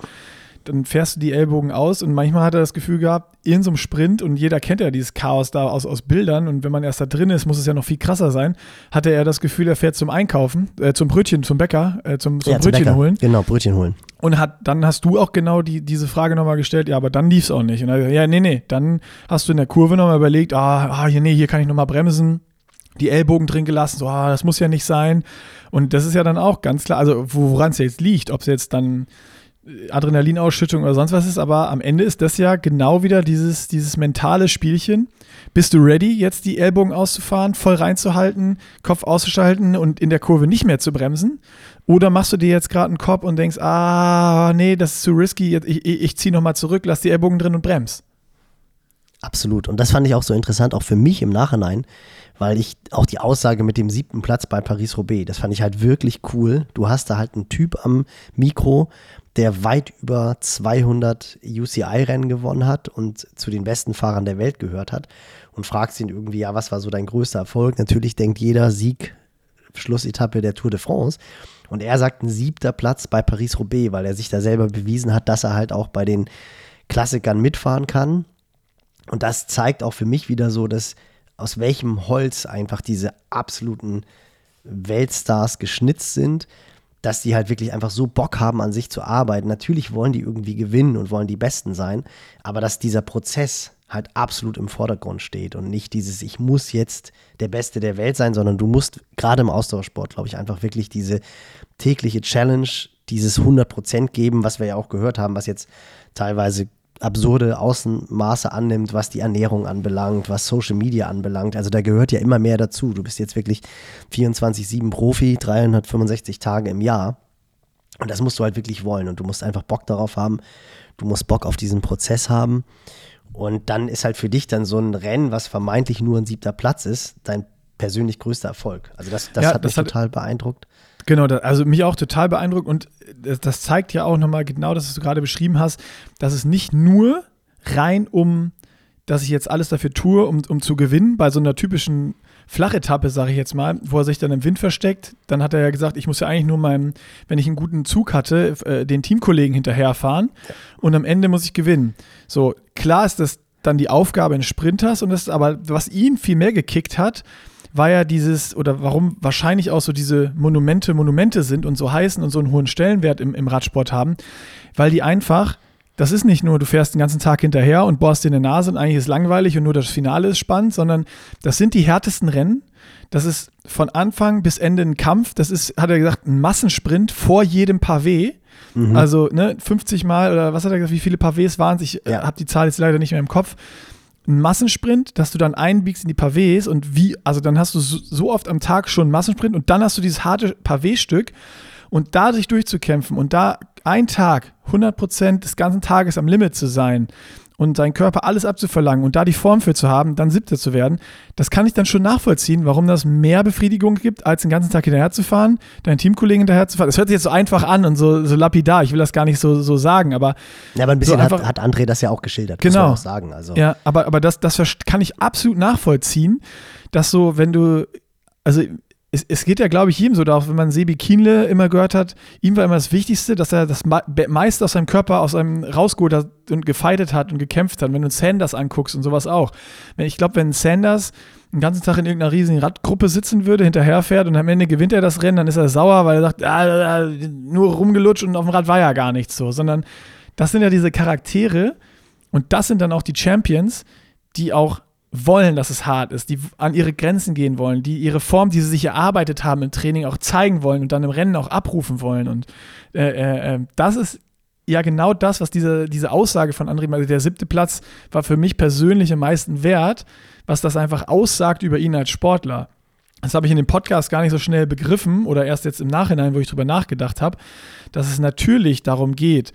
dann fährst du die Ellbogen aus und manchmal hat er das Gefühl gehabt, in so einem Sprint und jeder kennt ja dieses Chaos da aus, aus Bildern und wenn man erst da drin ist, muss es ja noch viel krasser sein, hatte er das Gefühl, er fährt zum Einkaufen, äh, zum Brötchen, zum Bäcker, äh, zum, zum ja, Brötchen zum holen. Genau, Brötchen holen. Und hat, dann hast du auch genau die, diese Frage nochmal gestellt, ja, aber dann lief es auch nicht. Und er, ja, nee, nee, dann hast du in der Kurve nochmal überlegt, ah, ah, hier, nee, hier kann ich nochmal bremsen, die Ellbogen drin gelassen, so, ah, das muss ja nicht sein. Und das ist ja dann auch ganz klar, also woran es jetzt liegt, ob es jetzt dann Adrenalinausschüttung oder sonst was ist, aber am Ende ist das ja genau wieder dieses, dieses mentale Spielchen. Bist du ready, jetzt die Ellbogen auszufahren, voll reinzuhalten, Kopf auszuschalten und in der Kurve nicht mehr zu bremsen? Oder machst du dir jetzt gerade einen Kopf und denkst, ah, nee, das ist zu risky, ich, ich, ich ziehe nochmal zurück, lass die Ellbogen drin und bremst? Absolut. Und das fand ich auch so interessant, auch für mich im Nachhinein, weil ich auch die Aussage mit dem siebten Platz bei Paris-Roubaix, das fand ich halt wirklich cool. Du hast da halt einen Typ am Mikro, der weit über 200 UCI-Rennen gewonnen hat und zu den besten Fahrern der Welt gehört hat und fragst ihn irgendwie, ja, was war so dein größter Erfolg? Natürlich denkt jeder Sieg, Schlussetappe der Tour de France. Und er sagt ein siebter Platz bei Paris-Roubaix, weil er sich da selber bewiesen hat, dass er halt auch bei den Klassikern mitfahren kann. Und das zeigt auch für mich wieder so, dass aus welchem Holz einfach diese absoluten Weltstars geschnitzt sind dass die halt wirklich einfach so Bock haben, an sich zu arbeiten. Natürlich wollen die irgendwie gewinnen und wollen die Besten sein, aber dass dieser Prozess halt absolut im Vordergrund steht und nicht dieses, ich muss jetzt der Beste der Welt sein, sondern du musst gerade im Austauschsport, glaube ich, einfach wirklich diese tägliche Challenge, dieses 100% geben, was wir ja auch gehört haben, was jetzt teilweise absurde Außenmaße annimmt, was die Ernährung anbelangt, was Social Media anbelangt. Also da gehört ja immer mehr dazu. Du bist jetzt wirklich 24-7 Profi, 365 Tage im Jahr. Und das musst du halt wirklich wollen. Und du musst einfach Bock darauf haben. Du musst Bock auf diesen Prozess haben. Und dann ist halt für dich dann so ein Rennen, was vermeintlich nur ein siebter Platz ist, dein persönlich größter Erfolg. Also das, das ja, hat mich das total beeindruckt. Genau, also mich auch total beeindruckt und das, das zeigt ja auch nochmal genau, das, was du gerade beschrieben hast, dass es nicht nur rein um, dass ich jetzt alles dafür tue, um, um zu gewinnen, bei so einer typischen Flachetappe, sage ich jetzt mal, wo er sich dann im Wind versteckt, dann hat er ja gesagt, ich muss ja eigentlich nur meinem, wenn ich einen guten Zug hatte, äh, den Teamkollegen hinterherfahren und am Ende muss ich gewinnen. So, klar ist das dann die Aufgabe eines Sprinters und das aber, was ihn viel mehr gekickt hat, war ja dieses, oder warum wahrscheinlich auch so diese Monumente Monumente sind und so heißen und so einen hohen Stellenwert im, im Radsport haben, weil die einfach, das ist nicht nur, du fährst den ganzen Tag hinterher und bohrst dir in die Nase und eigentlich ist langweilig und nur das Finale ist spannend, sondern das sind die härtesten Rennen. Das ist von Anfang bis Ende ein Kampf. Das ist, hat er gesagt, ein Massensprint vor jedem Pavé. Mhm. Also ne, 50 Mal oder was hat er gesagt, wie viele Pavés waren es? Ich äh, ja. habe die Zahl jetzt leider nicht mehr im Kopf ein Massensprint, dass du dann einbiegst in die Pavés und wie, also dann hast du so oft am Tag schon einen Massensprint und dann hast du dieses harte Pavé-Stück und da sich durchzukämpfen und da ein Tag, 100 Prozent des ganzen Tages am Limit zu sein und seinen Körper alles abzuverlangen und da die Form für zu haben, dann siebter zu werden, das kann ich dann schon nachvollziehen, warum das mehr Befriedigung gibt, als den ganzen Tag hinterher zu fahren, deinen Teamkollegen hinterher zu fahren. Das hört sich jetzt so einfach an und so, so lapidar, ich will das gar nicht so, so sagen, aber. Ja, aber ein bisschen so einfach, hat, hat André das ja auch geschildert, genau. muss man auch sagen. Also. Ja, aber, aber das, das kann ich absolut nachvollziehen, dass so, wenn du, also es, es geht ja, glaube ich, jedem so darauf, wenn man Sebi Kienle immer gehört hat, ihm war immer das Wichtigste, dass er das meiste aus seinem Körper aus einem rausgeholt hat und gefeitet hat und gekämpft hat. Wenn du Sanders anguckst und sowas auch. Ich glaube, wenn Sanders den ganzen Tag in irgendeiner riesigen Radgruppe sitzen würde, hinterherfährt und am Ende gewinnt er das Rennen, dann ist er sauer, weil er sagt, ah, nur rumgelutscht und auf dem Rad war ja gar nichts so, sondern das sind ja diese Charaktere und das sind dann auch die Champions, die auch wollen, dass es hart ist, die an ihre Grenzen gehen wollen, die ihre Form, die sie sich erarbeitet haben im Training auch zeigen wollen und dann im Rennen auch abrufen wollen. Und äh, äh, äh das ist ja genau das, was diese, diese Aussage von André, also der siebte Platz war für mich persönlich am meisten wert, was das einfach aussagt über ihn als Sportler. Das habe ich in dem Podcast gar nicht so schnell begriffen oder erst jetzt im Nachhinein, wo ich drüber nachgedacht habe, dass es natürlich darum geht,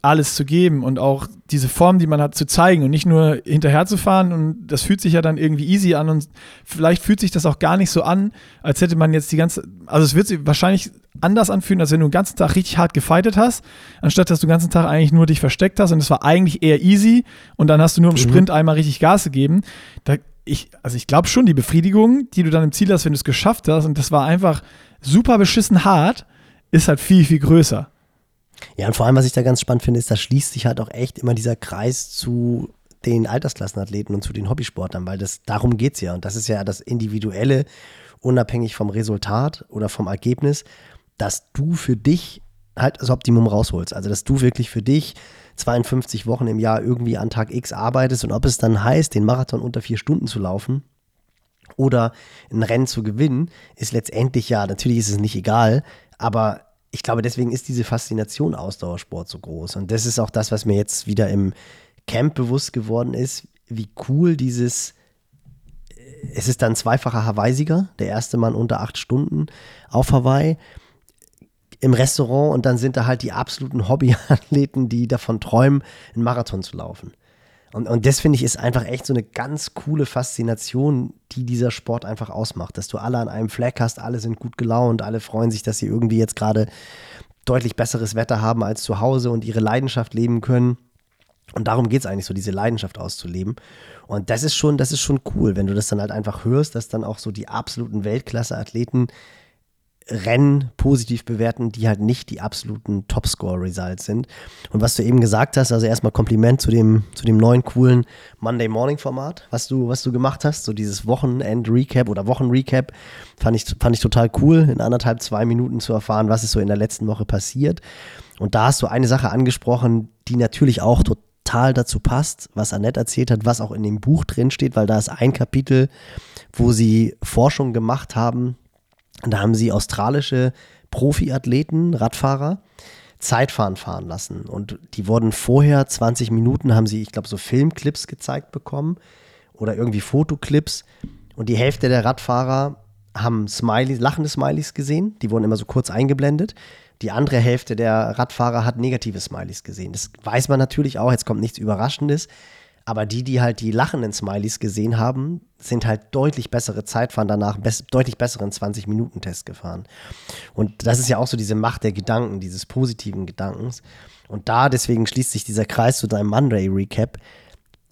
alles zu geben und auch diese Form, die man hat, zu zeigen und nicht nur hinterher zu fahren. Und das fühlt sich ja dann irgendwie easy an und vielleicht fühlt sich das auch gar nicht so an, als hätte man jetzt die ganze, also es wird sich wahrscheinlich anders anfühlen, als wenn du den ganzen Tag richtig hart gefightet hast, anstatt dass du den ganzen Tag eigentlich nur dich versteckt hast und es war eigentlich eher easy und dann hast du nur im mhm. Sprint einmal richtig Gas gegeben. Da, ich, also ich glaube schon, die Befriedigung, die du dann im Ziel hast, wenn du es geschafft hast und das war einfach super beschissen hart, ist halt viel, viel größer. Ja, und vor allem, was ich da ganz spannend finde, ist, da schließt sich halt auch echt immer dieser Kreis zu den Altersklassenathleten und zu den Hobbysportlern, weil das darum geht es ja. Und das ist ja das Individuelle, unabhängig vom Resultat oder vom Ergebnis, dass du für dich halt das Optimum rausholst. Also, dass du wirklich für dich 52 Wochen im Jahr irgendwie an Tag X arbeitest und ob es dann heißt, den Marathon unter vier Stunden zu laufen oder ein Rennen zu gewinnen, ist letztendlich ja, natürlich ist es nicht egal, aber ich glaube, deswegen ist diese Faszination Ausdauersport so groß. Und das ist auch das, was mir jetzt wieder im Camp bewusst geworden ist, wie cool dieses, es ist dann zweifacher Hawaii-Sieger, der erste Mann unter acht Stunden auf Hawaii im Restaurant und dann sind da halt die absoluten Hobbyathleten, die davon träumen, einen Marathon zu laufen. Und, und das finde ich ist einfach echt so eine ganz coole Faszination, die dieser Sport einfach ausmacht. Dass du alle an einem Fleck hast, alle sind gut gelaunt, alle freuen sich, dass sie irgendwie jetzt gerade deutlich besseres Wetter haben als zu Hause und ihre Leidenschaft leben können. Und darum geht es eigentlich so, diese Leidenschaft auszuleben. Und das ist schon, das ist schon cool, wenn du das dann halt einfach hörst, dass dann auch so die absoluten Weltklasse-Athleten Rennen positiv bewerten, die halt nicht die absoluten Topscore-Results sind. Und was du eben gesagt hast, also erstmal Kompliment zu dem, zu dem neuen coolen Monday Morning-Format, was du, was du gemacht hast, so dieses Wochenend-Recap oder Wochen-Recap, fand ich, fand ich total cool, in anderthalb, zwei Minuten zu erfahren, was ist so in der letzten Woche passiert. Und da hast du eine Sache angesprochen, die natürlich auch total dazu passt, was Annette erzählt hat, was auch in dem Buch drin steht, weil da ist ein Kapitel, wo sie Forschung gemacht haben da haben sie australische Profiathleten, Radfahrer, Zeitfahren fahren lassen. Und die wurden vorher 20 Minuten, haben sie, ich glaube, so Filmclips gezeigt bekommen oder irgendwie Fotoclips. Und die Hälfte der Radfahrer haben Smileys, lachende Smileys gesehen. Die wurden immer so kurz eingeblendet. Die andere Hälfte der Radfahrer hat negative Smileys gesehen. Das weiß man natürlich auch. Jetzt kommt nichts Überraschendes. Aber die, die halt die lachenden Smileys gesehen haben, sind halt deutlich bessere Zeitfahren danach, bess deutlich besseren 20-Minuten-Test gefahren. Und das ist ja auch so diese Macht der Gedanken, dieses positiven Gedankens. Und da deswegen schließt sich dieser Kreis zu deinem Monday-Recap,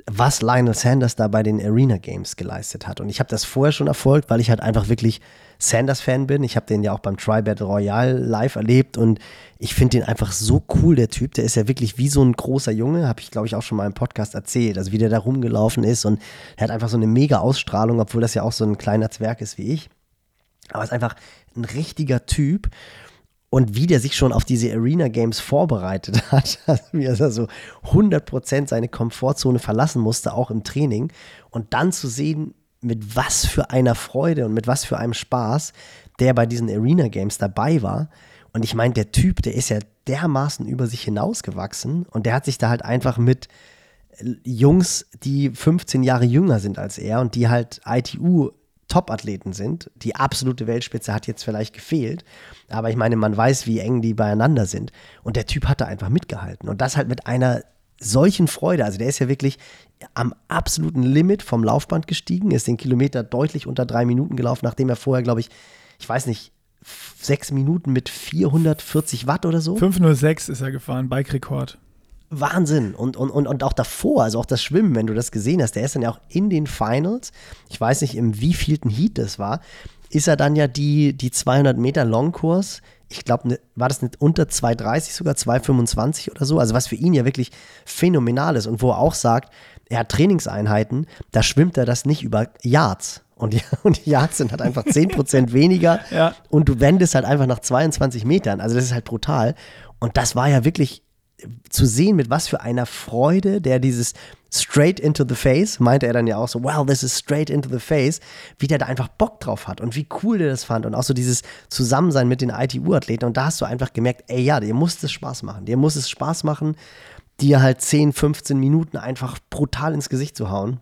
was Lionel Sanders da bei den Arena Games geleistet hat. Und ich habe das vorher schon erfolgt, weil ich halt einfach wirklich Sanders-Fan bin. Ich habe den ja auch beim Tri Battle Royale live erlebt und ich finde den einfach so cool, der Typ. Der ist ja wirklich wie so ein großer Junge, habe ich glaube ich auch schon mal im Podcast erzählt. Also wie der da rumgelaufen ist und er hat einfach so eine mega Ausstrahlung, obwohl das ja auch so ein kleiner Zwerg ist wie ich. Aber ist einfach ein richtiger Typ. Und wie der sich schon auf diese Arena Games vorbereitet hat, also wie er so 100% seine Komfortzone verlassen musste, auch im Training. Und dann zu sehen, mit was für einer Freude und mit was für einem Spaß der bei diesen Arena Games dabei war. Und ich meine, der Typ, der ist ja dermaßen über sich hinausgewachsen und der hat sich da halt einfach mit Jungs, die 15 Jahre jünger sind als er und die halt ITU Top-Athleten sind. Die absolute Weltspitze hat jetzt vielleicht gefehlt, aber ich meine, man weiß, wie eng die beieinander sind. Und der Typ hat da einfach mitgehalten. Und das halt mit einer solchen Freude. Also der ist ja wirklich am absoluten Limit vom Laufband gestiegen, ist den Kilometer deutlich unter drei Minuten gelaufen, nachdem er vorher, glaube ich, ich weiß nicht, sechs Minuten mit 440 Watt oder so. 506 ist er gefahren, Bike-Rekord. Wahnsinn. Und, und, und, und auch davor, also auch das Schwimmen, wenn du das gesehen hast, der ist dann ja auch in den Finals, ich weiß nicht, im wievielten Heat das war, ist er dann ja die, die 200 Meter Longkurs. Ich glaube, ne, war das nicht unter 2,30 sogar, 2,25 oder so. Also was für ihn ja wirklich phänomenal ist und wo er auch sagt, er hat Trainingseinheiten, da schwimmt er das nicht über Yards. Und die, und die Yards sind halt einfach 10% weniger. Ja. Und du wendest halt einfach nach 22 Metern. Also das ist halt brutal. Und das war ja wirklich zu sehen, mit was für einer Freude der dieses straight into the face, meinte er dann ja auch so, wow, this is straight into the face, wie der da einfach Bock drauf hat und wie cool der das fand und auch so dieses Zusammensein mit den ITU-Athleten und da hast du einfach gemerkt, ey ja, dir muss es Spaß machen, dir muss es Spaß machen, dir halt 10, 15 Minuten einfach brutal ins Gesicht zu hauen.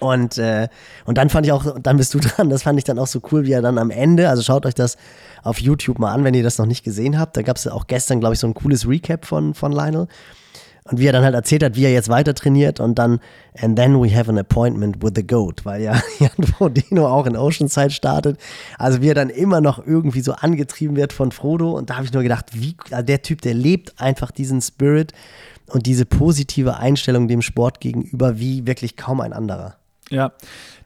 Und, äh, und dann fand ich auch, dann bist du dran, das fand ich dann auch so cool, wie er dann am Ende, also schaut euch das auf YouTube mal an, wenn ihr das noch nicht gesehen habt. Da gab es auch gestern, glaube ich, so ein cooles Recap von, von Lionel. Und wie er dann halt erzählt hat, wie er jetzt weiter trainiert und dann, and then we have an appointment with the GOAT, weil ja Jan Frodeno auch in Oceanside startet. Also wie er dann immer noch irgendwie so angetrieben wird von Frodo. Und da habe ich nur gedacht, wie, also der Typ, der lebt einfach diesen Spirit und diese positive Einstellung dem Sport gegenüber wie wirklich kaum ein anderer. Ja,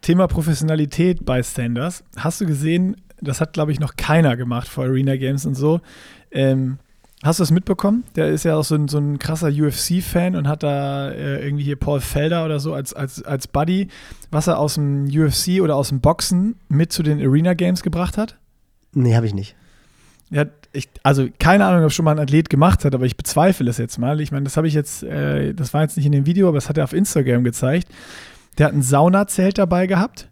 Thema Professionalität bei Sanders. Hast du gesehen, das hat, glaube ich, noch keiner gemacht vor Arena Games und so. Ähm, hast du das mitbekommen? Der ist ja auch so ein, so ein krasser UFC-Fan und hat da äh, irgendwie hier Paul Felder oder so als, als, als Buddy, was er aus dem UFC oder aus dem Boxen mit zu den Arena Games gebracht hat? Nee, habe ich nicht. Ja, ich, also keine Ahnung, ob schon mal ein Athlet gemacht hat, aber ich bezweifle es jetzt mal. Ich meine, das habe ich jetzt, äh, das war jetzt nicht in dem Video, aber das hat er auf Instagram gezeigt. Der hat ein Saunazelt dabei gehabt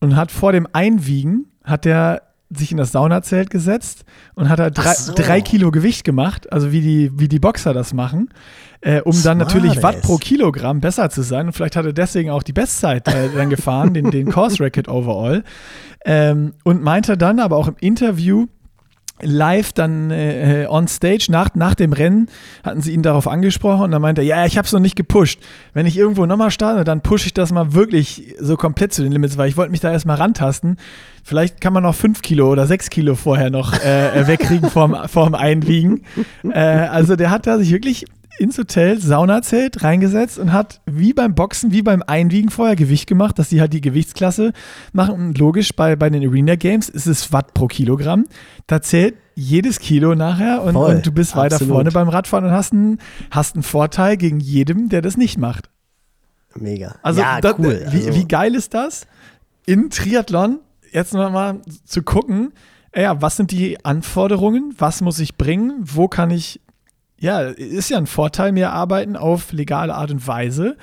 und hat vor dem Einwiegen, hat der sich in das Saunazelt gesetzt und hat da drei, so. drei, Kilo Gewicht gemacht, also wie die, wie die Boxer das machen, äh, um Smart dann natürlich Watt pro Kilogramm besser zu sein. Und vielleicht hat er deswegen auch die Bestzeit äh, dann gefahren, den, den Course Racket Overall. Ähm, und meinte dann aber auch im Interview, live dann äh, on stage nach, nach dem Rennen hatten sie ihn darauf angesprochen und dann meinte er, ja, ich habe es noch nicht gepusht. Wenn ich irgendwo nochmal starte, dann pushe ich das mal wirklich so komplett zu den Limits, weil ich wollte mich da erstmal rantasten. Vielleicht kann man noch fünf Kilo oder sechs Kilo vorher noch äh, äh wegkriegen vorm, vorm Einwiegen. Äh, also der hat da sich wirklich ins Hotel, Saunazelt reingesetzt und hat wie beim Boxen, wie beim Einwiegen vorher Gewicht gemacht, dass sie halt die Gewichtsklasse machen. Und logisch, bei, bei den Arena Games ist es Watt pro Kilogramm. Da zählt jedes Kilo nachher und, und du bist weiter absolut. vorne beim Radfahren und hast einen, hast einen Vorteil gegen jedem, der das nicht macht. Mega. Also, ja, das, cool. Wie, also. wie geil ist das? In Triathlon jetzt mal zu gucken, ja, was sind die Anforderungen? Was muss ich bringen? Wo kann ich ja, ist ja ein Vorteil, mehr arbeiten auf legale Art und Weise.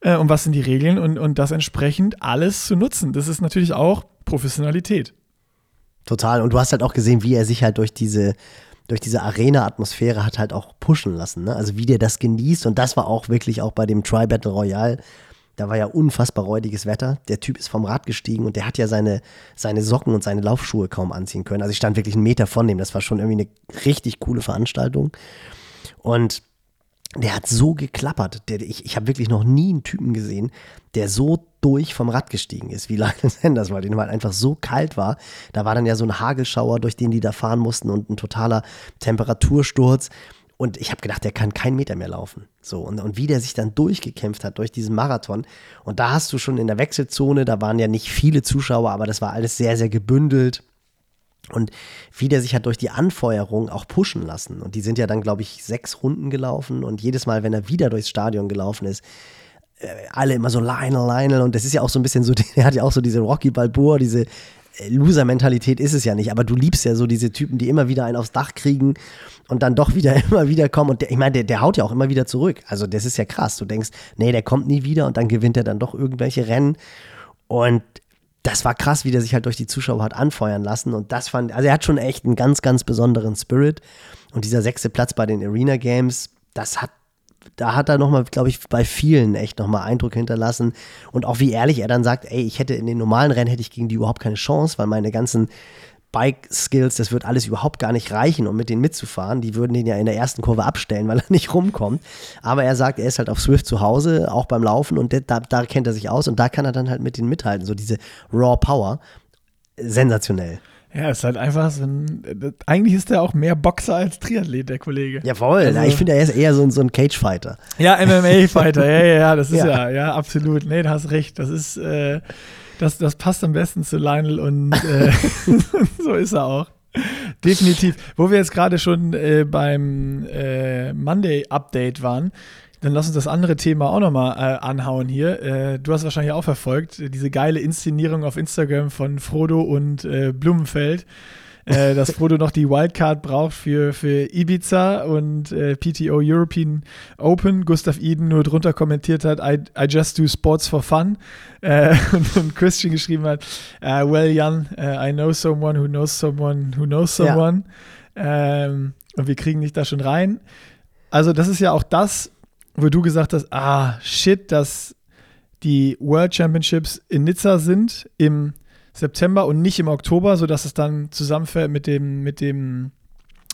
Äh, und was sind die Regeln und, und das entsprechend alles zu nutzen. Das ist natürlich auch Professionalität. Total. Und du hast halt auch gesehen, wie er sich halt durch diese, durch diese Arena-Atmosphäre hat halt auch pushen lassen. Ne? Also wie der das genießt. Und das war auch wirklich auch bei dem Tri-Battle Royale. Da war ja unfassbar räudiges Wetter. Der Typ ist vom Rad gestiegen und der hat ja seine, seine Socken und seine Laufschuhe kaum anziehen können. Also ich stand wirklich einen Meter von dem. Das war schon irgendwie eine richtig coole Veranstaltung. Und der hat so geklappert. Der, ich ich habe wirklich noch nie einen Typen gesehen, der so durch vom Rad gestiegen ist, wie Lionel Sanders, weil den weil einfach so kalt war. Da war dann ja so ein Hagelschauer, durch den die da fahren mussten und ein totaler Temperatursturz. Und ich habe gedacht, der kann keinen Meter mehr laufen. So, und, und wie der sich dann durchgekämpft hat durch diesen Marathon. Und da hast du schon in der Wechselzone, da waren ja nicht viele Zuschauer, aber das war alles sehr, sehr gebündelt. Und wie der sich hat durch die Anfeuerung auch pushen lassen. Und die sind ja dann, glaube ich, sechs Runden gelaufen. Und jedes Mal, wenn er wieder durchs Stadion gelaufen ist, äh, alle immer so Lionel, Lionel. Und das ist ja auch so ein bisschen so, er hat ja auch so diese Rocky Balboa, diese äh, Loser-Mentalität ist es ja nicht. Aber du liebst ja so diese Typen, die immer wieder einen aufs Dach kriegen und dann doch wieder, immer wieder kommen. Und der, ich meine, der, der haut ja auch immer wieder zurück. Also das ist ja krass. Du denkst, nee, der kommt nie wieder und dann gewinnt er dann doch irgendwelche Rennen. Und das war krass, wie der sich halt durch die Zuschauer hat anfeuern lassen. Und das fand, also er hat schon echt einen ganz, ganz besonderen Spirit. Und dieser sechste Platz bei den Arena Games, das hat, da hat er nochmal, glaube ich, bei vielen echt nochmal Eindruck hinterlassen. Und auch wie ehrlich er dann sagt, ey, ich hätte in den normalen Rennen hätte ich gegen die überhaupt keine Chance, weil meine ganzen Bike-Skills, das wird alles überhaupt gar nicht reichen, um mit denen mitzufahren. Die würden den ja in der ersten Kurve abstellen, weil er nicht rumkommt. Aber er sagt, er ist halt auf Swift zu Hause, auch beim Laufen und da, da kennt er sich aus und da kann er dann halt mit denen mithalten. So diese Raw Power. Sensationell. Ja, ist halt einfach so ein. Eigentlich ist er auch mehr Boxer als Triathlet, der Kollege. Jawohl, also, ich finde, er ist eher so, ein, so ein Cage-Fighter. Ja, MMA-Fighter, ja, ja, ja, das ist ja. ja, ja, absolut. Nee, du hast recht. Das ist. Äh, Das, das passt am besten zu Lionel und äh, so ist er auch. Definitiv. Wo wir jetzt gerade schon äh, beim äh, Monday-Update waren, dann lass uns das andere Thema auch nochmal äh, anhauen hier. Äh, du hast wahrscheinlich auch verfolgt, diese geile Inszenierung auf Instagram von Frodo und äh, Blumenfeld äh, dass Frodo noch die Wildcard braucht für, für Ibiza und äh, PTO European Open. Gustav Eden nur drunter kommentiert hat, I, I just do sports for fun. Äh, und, und, Christian geschrieben hat, uh, well, Jan, uh, I know someone who knows someone who knows someone. Ja. Ähm, und wir kriegen dich da schon rein. Also das ist ja auch das, wo du gesagt hast, ah, shit, dass die World Championships in Nizza sind im September und nicht im Oktober, sodass es dann zusammenfällt mit dem, mit dem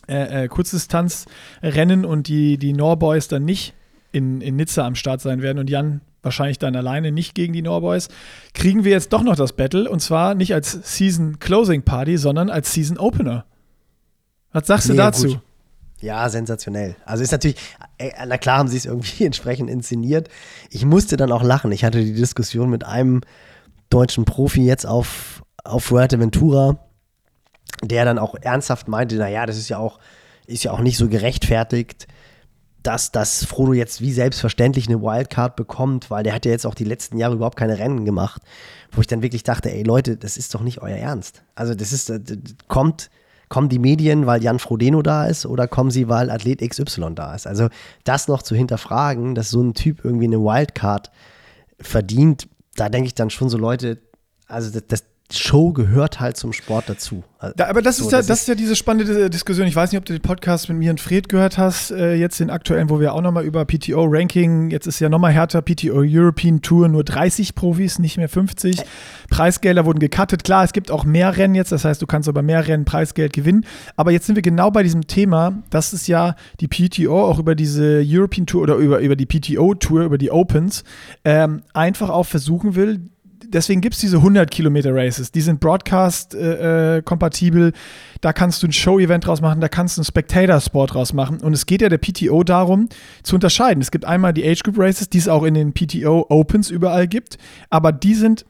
äh, äh, Kurzdistanzrennen und die, die Norboys dann nicht in, in Nizza am Start sein werden und Jan wahrscheinlich dann alleine nicht gegen die Norboys, kriegen wir jetzt doch noch das Battle und zwar nicht als Season Closing Party, sondern als Season Opener. Was sagst nee, du dazu? Gut. Ja, sensationell. Also ist natürlich, äh, na klar haben sie es irgendwie entsprechend inszeniert. Ich musste dann auch lachen. Ich hatte die Diskussion mit einem deutschen Profi jetzt auf, auf Fuerteventura, der dann auch ernsthaft meinte, naja, das ist ja auch, ist ja auch nicht so gerechtfertigt, dass das Frodo jetzt wie selbstverständlich eine Wildcard bekommt, weil der hat ja jetzt auch die letzten Jahre überhaupt keine Rennen gemacht, wo ich dann wirklich dachte, ey Leute, das ist doch nicht euer Ernst. Also das ist, das kommt, kommen die Medien, weil Jan Frodeno da ist oder kommen sie, weil Athlet XY da ist? Also das noch zu hinterfragen, dass so ein Typ irgendwie eine Wildcard verdient, da denke ich dann schon so Leute, also das, das Show gehört halt zum Sport dazu. Da, aber das, so, ist ja, das, das ist ja diese spannende Diskussion. Ich weiß nicht, ob du den Podcast mit mir und Fred gehört hast, äh, jetzt den aktuellen, wo wir auch nochmal über PTO-Ranking, jetzt ist ja nochmal härter, PTO European Tour, nur 30 Profis, nicht mehr 50. Ä Preisgelder wurden gecuttet. Klar, es gibt auch mehr Rennen jetzt, das heißt, du kannst aber mehr Rennen Preisgeld gewinnen. Aber jetzt sind wir genau bei diesem Thema, dass es ja die PTO auch über diese European Tour oder über, über die PTO-Tour, über die Opens, ähm, einfach auch versuchen will, deswegen gibt es diese 100 Kilometer Races. Die sind Broadcast-kompatibel. Äh, äh da kannst du ein Show-Event draus machen, da kannst du einen Spectator-Sport draus machen. Und es geht ja der PTO darum, zu unterscheiden. Es gibt einmal die Age Group Races, die es auch in den PTO Opens überall gibt, aber die sind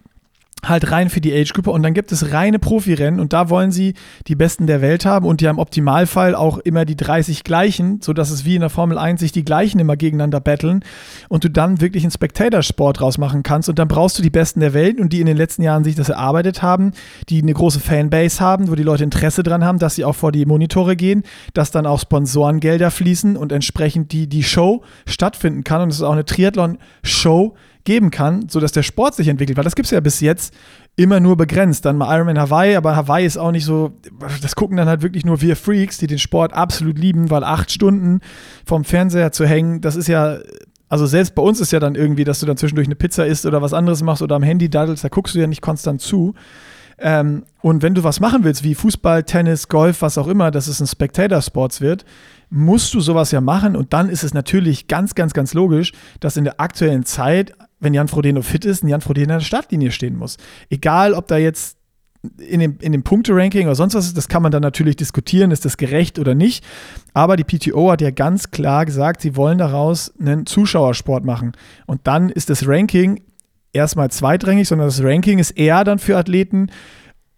halt rein für die Age-Gruppe und dann gibt es reine Profirennen und da wollen sie die Besten der Welt haben und die haben im Optimalfall auch immer die 30 gleichen, sodass es wie in der Formel 1 sich die gleichen immer gegeneinander battlen und du dann wirklich einen Spectator-Sport draus machen kannst und dann brauchst du die Besten der Welt und die in den letzten Jahren sich das erarbeitet haben, die eine große Fanbase haben, wo die Leute Interesse dran haben, dass sie auch vor die Monitore gehen, dass dann auch Sponsorengelder fließen und entsprechend die, die Show stattfinden kann und es ist auch eine Triathlon-Show, geben kann, sodass der Sport sich entwickelt. Weil das gibt es ja bis jetzt immer nur begrenzt. Dann mal Ironman Hawaii, aber Hawaii ist auch nicht so, das gucken dann halt wirklich nur wir Freaks, die den Sport absolut lieben, weil acht Stunden vom Fernseher zu hängen, das ist ja, also selbst bei uns ist ja dann irgendwie, dass du dann zwischendurch eine Pizza isst oder was anderes machst oder am Handy daddelst, da guckst du ja nicht konstant zu. Ähm, und wenn du was machen willst, wie Fußball, Tennis, Golf, was auch immer, dass es ein Spectator-Sports wird, musst du sowas ja machen. Und dann ist es natürlich ganz, ganz, ganz logisch, dass in der aktuellen Zeit wenn Jan Frodeno fit ist, ein Jan Frodeno an der Startlinie stehen muss. Egal, ob da jetzt in dem, in dem Punkte-Ranking oder sonst was ist, das kann man dann natürlich diskutieren, ist das gerecht oder nicht. Aber die PTO hat ja ganz klar gesagt, sie wollen daraus einen Zuschauersport machen. Und dann ist das Ranking erstmal zweitrangig, sondern das Ranking ist eher dann für Athleten,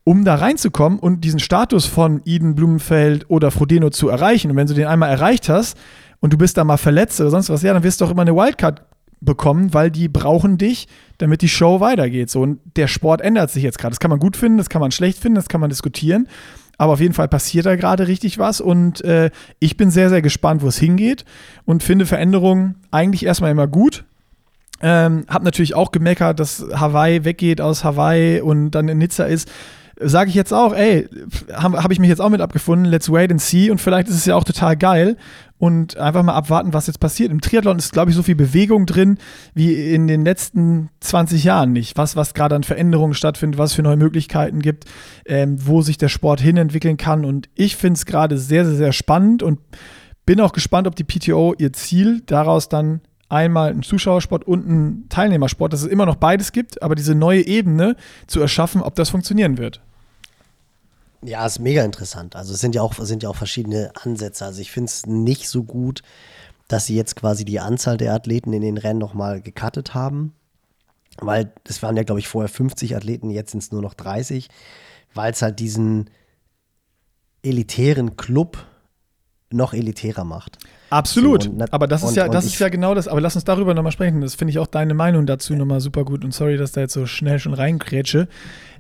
um da reinzukommen und diesen Status von Eden Blumenfeld oder Frodeno zu erreichen. Und wenn du den einmal erreicht hast und du bist da mal verletzt oder sonst was, ja, dann wirst du auch immer eine Wildcard bekommen, weil die brauchen dich, damit die Show weitergeht. So, und der Sport ändert sich jetzt gerade. Das kann man gut finden, das kann man schlecht finden, das kann man diskutieren. Aber auf jeden Fall passiert da gerade richtig was und äh, ich bin sehr, sehr gespannt, wo es hingeht und finde Veränderungen eigentlich erstmal immer gut. Ähm, hab natürlich auch gemeckert, dass Hawaii weggeht aus Hawaii und dann in Nizza ist sage ich jetzt auch, ey, habe hab ich mich jetzt auch mit abgefunden, let's wait and see und vielleicht ist es ja auch total geil und einfach mal abwarten, was jetzt passiert. Im Triathlon ist, glaube ich, so viel Bewegung drin wie in den letzten 20 Jahren nicht. Was, was gerade an Veränderungen stattfindet, was für neue Möglichkeiten gibt, ähm, wo sich der Sport hinentwickeln kann. Und ich finde es gerade sehr, sehr, sehr spannend und bin auch gespannt, ob die PTO ihr Ziel daraus dann einmal ein Zuschauersport und ein Teilnehmersport, dass es immer noch beides gibt, aber diese neue Ebene zu erschaffen, ob das funktionieren wird. Ja, ist mega interessant. Also es sind ja auch, sind ja auch verschiedene Ansätze. Also ich finde es nicht so gut, dass sie jetzt quasi die Anzahl der Athleten in den Rennen nochmal gecuttet haben. weil es waren ja, glaube ich, vorher 50 Athleten, jetzt sind es nur noch 30, weil es halt diesen elitären Club noch elitärer macht. Absolut. So, und- aber das ist und- ja, und das ist ja genau das. Aber lass uns darüber nochmal sprechen. Das finde ich auch deine Meinung dazu nochmal super gut. Und sorry, dass da jetzt so schnell schon reingrätsche,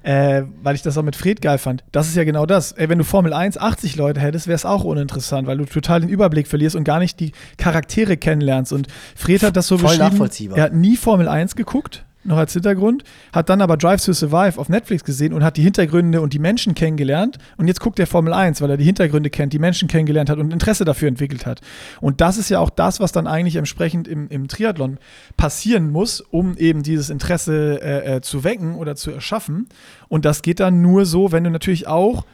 äh, weil ich das auch mit Fred geil fand. Das ist ja genau das. Ey, wenn du Formel 1 80 Leute hättest, wäre es auch uninteressant, weil du total den Überblick verlierst und gar nicht die Charaktere kennenlernst. Und Fred hat das so Voll beschrieben. nachvollziehbar. Er hat nie Formel 1 geguckt. Noch als Hintergrund, hat dann aber Drive to Survive auf Netflix gesehen und hat die Hintergründe und die Menschen kennengelernt. Und jetzt guckt er Formel 1, weil er die Hintergründe kennt, die Menschen kennengelernt hat und Interesse dafür entwickelt hat. Und das ist ja auch das, was dann eigentlich entsprechend im, im Triathlon passieren muss, um eben dieses Interesse äh, äh, zu wecken oder zu erschaffen. Und das geht dann nur so, wenn du natürlich auch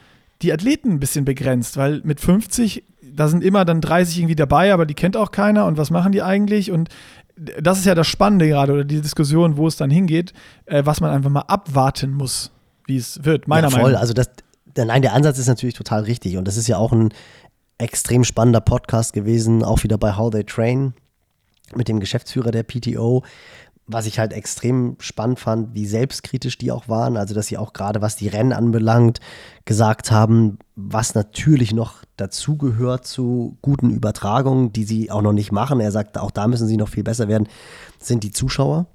die Athleten ein bisschen begrenzt, weil mit 50, da sind immer dann 30 irgendwie dabei, aber die kennt auch keiner und was machen die eigentlich? Und das ist ja das Spannende gerade oder die Diskussion, wo es dann hingeht, äh, was man einfach mal abwarten muss, wie es wird, meiner ja, voll. Meinung nach. Also das, der, nein, der Ansatz ist natürlich total richtig und das ist ja auch ein extrem spannender Podcast gewesen, auch wieder bei How They Train mit dem Geschäftsführer der PTO, was ich halt extrem spannend fand, wie selbstkritisch die auch waren, also dass sie auch gerade was die Rennen anbelangt gesagt haben, was natürlich noch dazugehört zu guten Übertragungen, die sie auch noch nicht machen. Er sagt, auch da müssen sie noch viel besser werden, sind die Zuschauer.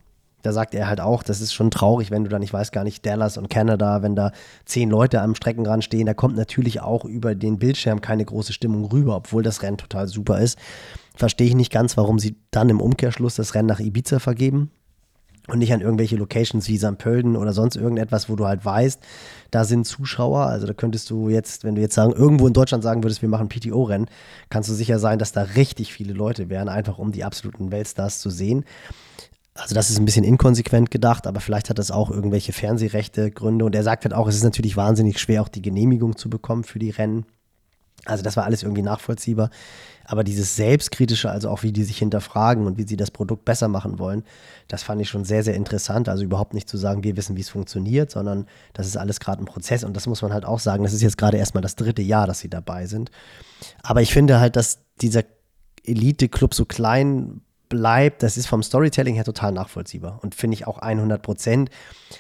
Da sagt er halt auch, das ist schon traurig, wenn du dann, ich weiß gar nicht, Dallas und Canada, wenn da zehn Leute am Streckenrand stehen, da kommt natürlich auch über den Bildschirm keine große Stimmung rüber, obwohl das Rennen total super ist. Verstehe ich nicht ganz, warum sie dann im Umkehrschluss das Rennen nach Ibiza vergeben und nicht an irgendwelche Locations wie St. Pölten oder sonst irgendetwas, wo du halt weißt, da sind Zuschauer. Also da könntest du jetzt, wenn du jetzt sagen, irgendwo in Deutschland sagen würdest, wir machen PTO-Rennen, kannst du sicher sein, dass da richtig viele Leute wären, einfach um die absoluten Weltstars zu sehen. Also das ist ein bisschen inkonsequent gedacht, aber vielleicht hat das auch irgendwelche Fernsehrechte Gründe. Und er sagt halt auch, es ist natürlich wahnsinnig schwer, auch die Genehmigung zu bekommen für die Rennen. Also das war alles irgendwie nachvollziehbar. Aber dieses Selbstkritische, also auch wie die sich hinterfragen und wie sie das Produkt besser machen wollen, das fand ich schon sehr, sehr interessant. Also überhaupt nicht zu sagen, wir wissen, wie es funktioniert, sondern das ist alles gerade ein Prozess. Und das muss man halt auch sagen, das ist jetzt gerade erstmal das dritte Jahr, dass sie dabei sind. Aber ich finde halt, dass dieser Elite-Club so klein bleibt, das ist vom Storytelling her total nachvollziehbar und finde ich auch 100 Prozent.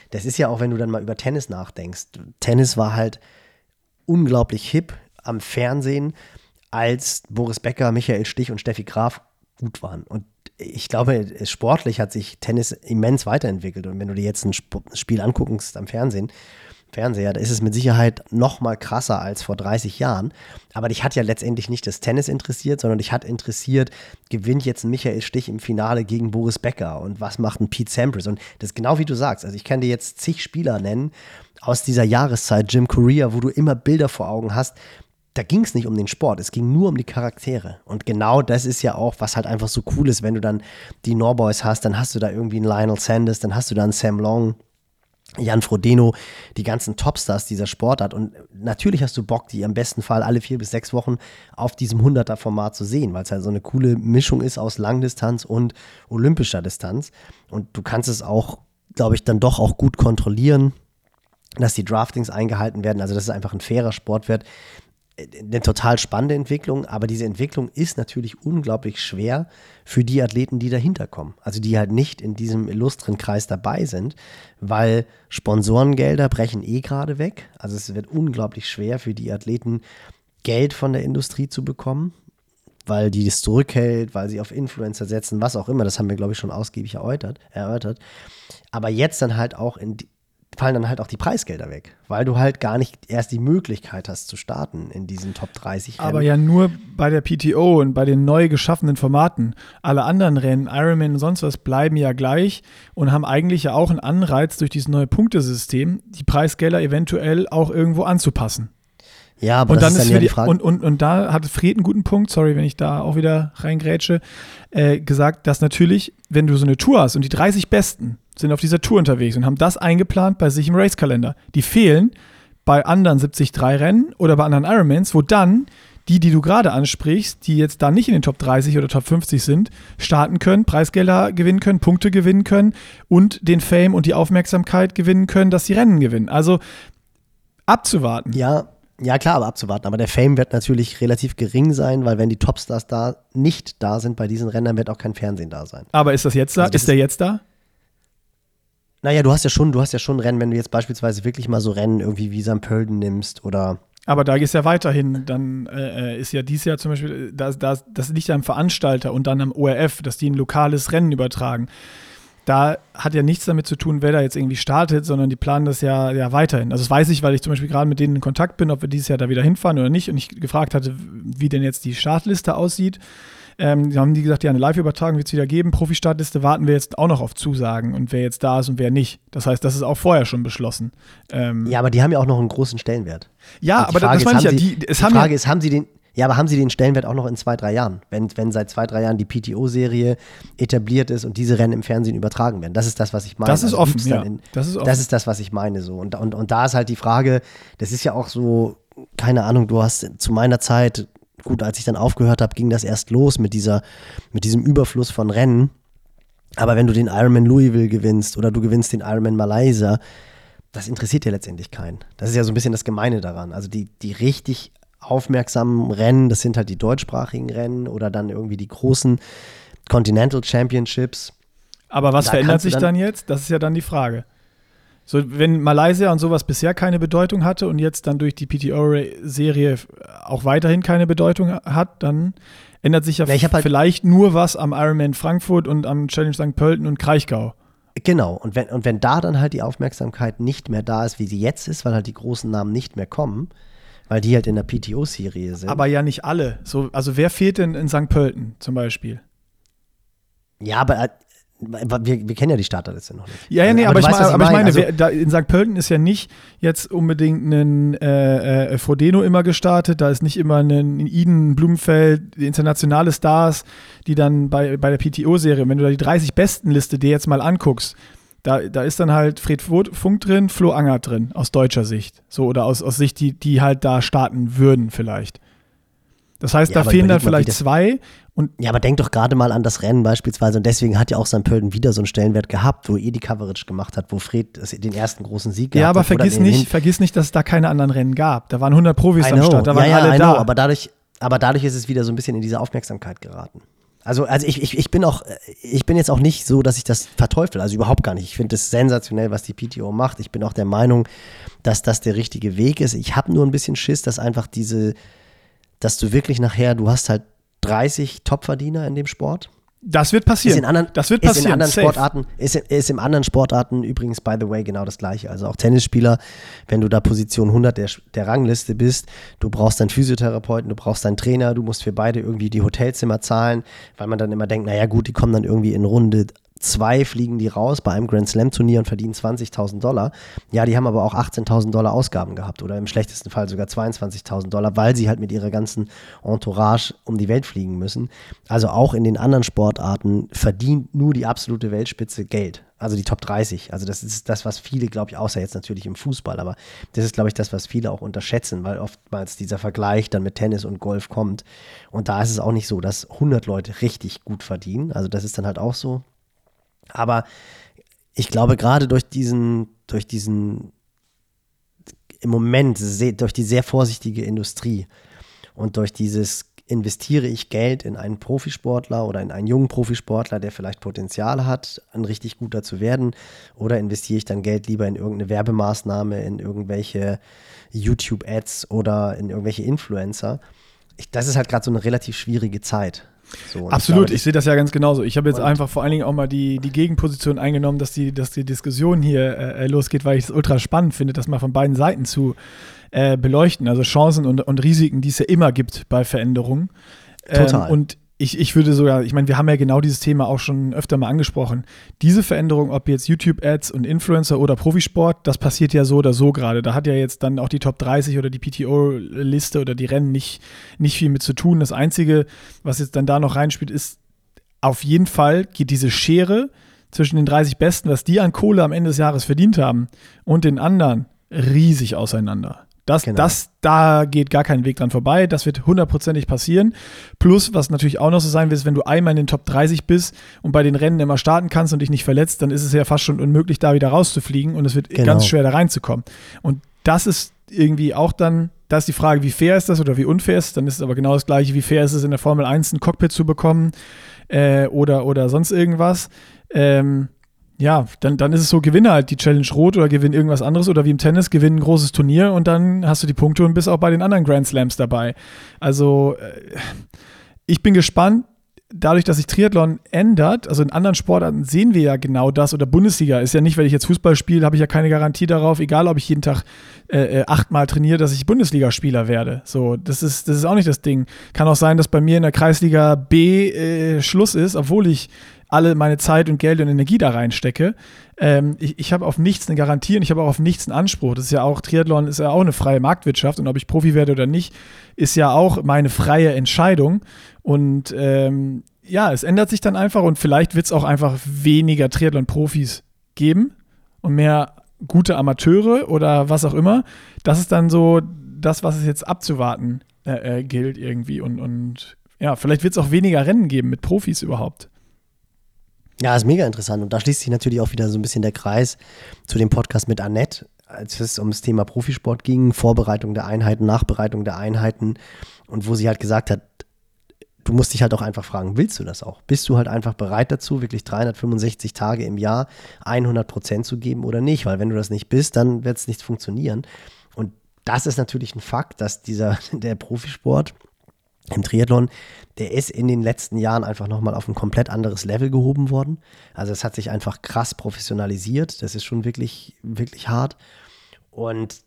Das ist ja auch, wenn du dann mal über Tennis nachdenkst. Tennis war halt unglaublich hip am Fernsehen, als Boris Becker, Michael Stich und Steffi Graf gut waren. Und ich glaube, sportlich hat sich Tennis immens weiterentwickelt. Und wenn du dir jetzt ein Sp Spiel anguckst am Fernsehen, Fernseher, da ist es mit Sicherheit noch mal krasser als vor 30 Jahren. Aber dich hat ja letztendlich nicht das Tennis interessiert, sondern dich hat interessiert, gewinnt jetzt ein Michael Stich im Finale gegen Boris Becker und was macht ein Pete Sampras? Und das ist genau wie du sagst. Also ich kann dir jetzt zig Spieler nennen aus dieser Jahreszeit, Jim Corea, wo du immer Bilder vor Augen hast. Da ging es nicht um den Sport, es ging nur um die Charaktere. Und genau das ist ja auch, was halt einfach so cool ist, wenn du dann die Norboys hast, dann hast du da irgendwie einen Lionel Sanders, dann hast du da einen Sam Long, Jan Frodeno, die ganzen Topstars dieser Sportart. Und natürlich hast du Bock, die im besten Fall alle vier bis sechs Wochen auf diesem 100er-Format zu sehen, weil es halt so eine coole Mischung ist aus Langdistanz und olympischer Distanz. Und du kannst es auch, glaube ich, dann doch auch gut kontrollieren, dass die Draftings eingehalten werden. Also, dass es einfach ein fairer Sport wird eine total spannende Entwicklung, aber diese Entwicklung ist natürlich unglaublich schwer für die Athleten, die dahinter kommen. Also die halt nicht in diesem illustren Kreis dabei sind, weil Sponsorengelder brechen eh gerade weg. Also es wird unglaublich schwer für die Athleten, Geld von der Industrie zu bekommen, weil die das zurückhält, weil sie auf Influencer setzen, was auch immer. Das haben wir, glaube ich, schon ausgiebig erörtert. erörtert. Aber jetzt dann halt auch in fallen dann halt auch die Preisgelder weg, weil du halt gar nicht erst die Möglichkeit hast zu starten in diesen Top 30 Rennen. Aber ja nur bei der PTO und bei den neu geschaffenen Formaten. Alle anderen Rennen, Ironman und sonst was, bleiben ja gleich und haben eigentlich ja auch einen Anreiz durch dieses neue Punktesystem, die Preisgelder eventuell auch irgendwo anzupassen. Ja, aber und das dann ist dann ja die, Frage. und, und, und da hat Fred einen guten Punkt, sorry, wenn ich da auch wieder reingrätsche, äh, gesagt, dass natürlich, wenn du so eine Tour hast und die 30 Besten sind auf dieser Tour unterwegs und haben das eingeplant bei sich im Racekalender. Die fehlen bei anderen 73-Rennen oder bei anderen Ironmans, wo dann die, die du gerade ansprichst, die jetzt da nicht in den Top 30 oder Top 50 sind, starten können, Preisgelder gewinnen können, Punkte gewinnen können und den Fame und die Aufmerksamkeit gewinnen können, dass sie Rennen gewinnen. Also abzuwarten. ja, ja, klar, aber abzuwarten. Aber der Fame wird natürlich relativ gering sein, weil wenn die Topstars da nicht da sind bei diesen Rennen, wird auch kein Fernsehen da sein. Aber ist das jetzt da? Also das ist der jetzt da? Naja, du hast ja schon, du hast ja schon Rennen, wenn du jetzt beispielsweise wirklich mal so Rennen irgendwie wie St. Pölten nimmst oder aber da ist ja weiterhin, dann äh, ist ja dies Jahr zum Beispiel, das, das, das liegt ja am Veranstalter und dann am ORF, dass die ein lokales Rennen übertragen. Da hat ja nichts damit zu tun, wer da jetzt irgendwie startet, sondern die planen das ja, ja weiterhin. Also das weiß ich, weil ich zum Beispiel gerade mit denen in Kontakt bin, ob wir dieses Jahr da wieder hinfahren oder nicht und ich gefragt hatte, wie denn jetzt die Startliste aussieht. Ähm, haben die gesagt, ja, eine Live-Übertragung wird es wieder geben. Profi-Startliste warten wir jetzt auch noch auf Zusagen und wer jetzt da ist und wer nicht. Das heißt, das ist auch vorher schon beschlossen. Ähm, ja, aber die haben ja auch noch einen großen Stellenwert. Ja, aber Frage das meine ich ja. Die, die Frage ja, ist, haben sie den, ja, aber haben Sie den Stellenwert auch noch in zwei, drei Jahren? Wenn, wenn seit zwei, drei Jahren die PTO-Serie etabliert ist und diese Rennen im Fernsehen übertragen werden. Das ist das, was ich meine. Das ist also offen, ja. In, das, ist offen. das ist das, was ich meine. So. Und, und, und da ist halt die Frage, das ist ja auch so, keine Ahnung, du hast zu meiner Zeit gut, als ich dann aufgehört habe, ging das erst los mit, dieser, mit diesem Überfluss von Rennen. Aber wenn du den Ironman Louisville gewinnst oder du gewinnst den Ironman Malaysia, das interessiert ja letztendlich keinen. Das ist ja so ein bisschen das Gemeine daran. Also die, die richtig aufmerksamen Rennen, das sind halt die deutschsprachigen Rennen oder dann irgendwie die großen Continental Championships. Aber was da verändert sich dann, dann jetzt? Das ist ja dann die Frage. So, wenn Malaysia und sowas bisher keine Bedeutung hatte und jetzt dann durch die PTO-Serie auch weiterhin keine Bedeutung hat, dann ändert sich ja, halt vielleicht nur was am Ironman Frankfurt und am Challenge St. Pölten und Kraichgau. Genau, und wenn, und wenn da dann halt die Aufmerksamkeit nicht mehr da ist, wie sie jetzt ist, weil halt die großen Namen nicht mehr kommen, weil die halt in der PTO-Serie sind. Aber ja nicht alle. So, also wer fehlt denn in St. Pölten zum Beispiel? Ja, aber äh, wir, wir, kennen ja die Starterliste noch nicht. Ja, ja, nee, aber, aber, ich, weißt, aber ich, meine, also, wer, in St. Pölten ist ja nicht jetzt unbedingt ein äh, äh, Frodeno immer gestartet, da ist nicht immer ein Iden, Blumenfeld, internationale Stars, die dann bei, bei der PTO-Serie, wenn du da die 30 besten Liste dir jetzt mal anguckst, da, da ist dann halt Fred Funk drin, Flo Anger drin, aus deutscher Sicht. So, oder aus, aus Sicht, die, die halt da starten würden, vielleicht. Das heißt, ja, da fehlen dann vielleicht zwei. Und ja, aber denk doch gerade mal an das Rennen beispielsweise. Und deswegen hat ja auch St. Pölten wieder so einen Stellenwert gehabt, wo er die Coverage gemacht hat, wo Fred den ersten großen Sieg gehabt hat. Ja, aber vergiss nicht, vergiss nicht, dass es da keine anderen Rennen gab. Da waren 100 Profis am Start, da waren ja, alle da. Know, aber dadurch, aber dadurch ist es wieder so ein bisschen in diese Aufmerksamkeit geraten. Also, also ich, ich, ich bin auch, ich bin jetzt auch nicht so, dass ich das verteufel, also überhaupt gar nicht. Ich finde es sensationell, was die PTO macht. Ich bin auch der Meinung, dass das der richtige Weg ist. Ich habe nur ein bisschen Schiss, dass einfach diese, dass du wirklich nachher, du hast halt 30 Topverdiener in dem Sport. Das wird passieren. Ist in anderen, das wird passieren. Ist in anderen Sportarten, ist, ist in anderen Sportarten übrigens, by the way, genau das Gleiche. Also auch Tennisspieler, wenn du da Position 100 der, der Rangliste bist, du brauchst einen Physiotherapeuten, du brauchst einen Trainer, du musst für beide irgendwie die Hotelzimmer zahlen, weil man dann immer denkt, naja gut, die kommen dann irgendwie in Runde zwei fliegen die raus bei einem Grand Slam Turnier und verdienen 20.000 Dollar. Ja, die haben aber auch 18.000 Dollar Ausgaben gehabt oder im schlechtesten Fall sogar 22.000 Dollar, weil sie halt mit ihrer ganzen Entourage um die Welt fliegen müssen. Also auch in den anderen Sportarten verdient nur die absolute Weltspitze Geld. Also die Top 30. Also das ist das, was viele, glaube ich, außer jetzt natürlich im Fußball, aber das ist, glaube ich, das, was viele auch unterschätzen, weil oftmals dieser Vergleich dann mit Tennis und Golf kommt. Und da ist es auch nicht so, dass 100 Leute richtig gut verdienen. Also das ist dann halt auch so. Aber ich glaube, gerade durch diesen, durch diesen, im Moment, durch die sehr vorsichtige Industrie und durch dieses investiere ich Geld in einen Profisportler oder in einen jungen Profisportler, der vielleicht Potenzial hat, ein richtig guter zu werden, oder investiere ich dann Geld lieber in irgendeine Werbemaßnahme, in irgendwelche YouTube-Ads oder in irgendwelche Influencer. Ich, das ist halt gerade so eine relativ schwierige Zeit. So, Absolut, ich, glaube, ich sehe das ja ganz genauso. Ich habe jetzt einfach vor allen Dingen auch mal die, die Gegenposition eingenommen, dass die, dass die Diskussion hier äh, äh losgeht, weil ich es ultra spannend finde, das mal von beiden Seiten zu äh, beleuchten. Also Chancen und, und Risiken, die es ja immer gibt bei Veränderungen. Ähm, Total. und ich, ich würde sogar, ich meine, wir haben ja genau dieses Thema auch schon öfter mal angesprochen. Diese Veränderung, ob jetzt YouTube-Ads und Influencer oder Profisport, das passiert ja so oder so gerade. Da hat ja jetzt dann auch die Top 30 oder die PTO-Liste oder die Rennen nicht, nicht viel mit zu tun. Das Einzige, was jetzt dann da noch reinspielt, ist, auf jeden Fall geht diese Schere zwischen den 30 Besten, was die an Kohle am Ende des Jahres verdient haben, und den anderen riesig auseinander. Das, genau. das, da geht gar kein Weg dran vorbei. Das wird hundertprozentig passieren. Plus, was natürlich auch noch so sein wird, ist, wenn du einmal in den Top 30 bist und bei den Rennen immer starten kannst und dich nicht verletzt, dann ist es ja fast schon unmöglich, da wieder rauszufliegen und es wird genau. ganz schwer da reinzukommen. Und das ist irgendwie auch dann, da ist die Frage, wie fair ist das oder wie unfair ist es. Dann ist es aber genau das gleiche, wie fair ist es in der Formel 1 ein Cockpit zu bekommen äh, oder, oder sonst irgendwas. Ähm, ja, dann, dann ist es so, gewinne halt die Challenge Rot oder gewinne irgendwas anderes oder wie im Tennis, gewinne ein großes Turnier und dann hast du die Punkte und bist auch bei den anderen Grand Slams dabei. Also äh, ich bin gespannt, dadurch, dass sich Triathlon ändert, also in anderen Sportarten sehen wir ja genau das, oder Bundesliga ist ja nicht, wenn ich jetzt Fußball spiele, habe ich ja keine Garantie darauf, egal ob ich jeden Tag äh, äh, achtmal trainiere, dass ich Bundesligaspieler werde. So, das ist, das ist auch nicht das Ding. Kann auch sein, dass bei mir in der Kreisliga B äh, Schluss ist, obwohl ich alle meine Zeit und Geld und Energie da reinstecke. Ähm, ich ich habe auf nichts eine Garantie und ich habe auch auf nichts einen Anspruch. Das ist ja auch, Triathlon ist ja auch eine freie Marktwirtschaft und ob ich Profi werde oder nicht, ist ja auch meine freie Entscheidung. Und ähm, ja, es ändert sich dann einfach und vielleicht wird es auch einfach weniger Triathlon-Profis geben und mehr gute Amateure oder was auch immer. Das ist dann so das, was es jetzt abzuwarten äh, äh, gilt irgendwie. Und, und ja, vielleicht wird es auch weniger Rennen geben mit Profis überhaupt. Ja, ist mega interessant. Und da schließt sich natürlich auch wieder so ein bisschen der Kreis zu dem Podcast mit Annette, als es ums Thema Profisport ging, Vorbereitung der Einheiten, Nachbereitung der Einheiten und wo sie halt gesagt hat, du musst dich halt auch einfach fragen, willst du das auch? Bist du halt einfach bereit dazu, wirklich 365 Tage im Jahr 100 Prozent zu geben oder nicht? Weil wenn du das nicht bist, dann wird es nicht funktionieren. Und das ist natürlich ein Fakt, dass dieser, der Profisport im Triathlon, der ist in den letzten Jahren einfach nochmal auf ein komplett anderes Level gehoben worden. Also es hat sich einfach krass professionalisiert. Das ist schon wirklich, wirklich hart. Und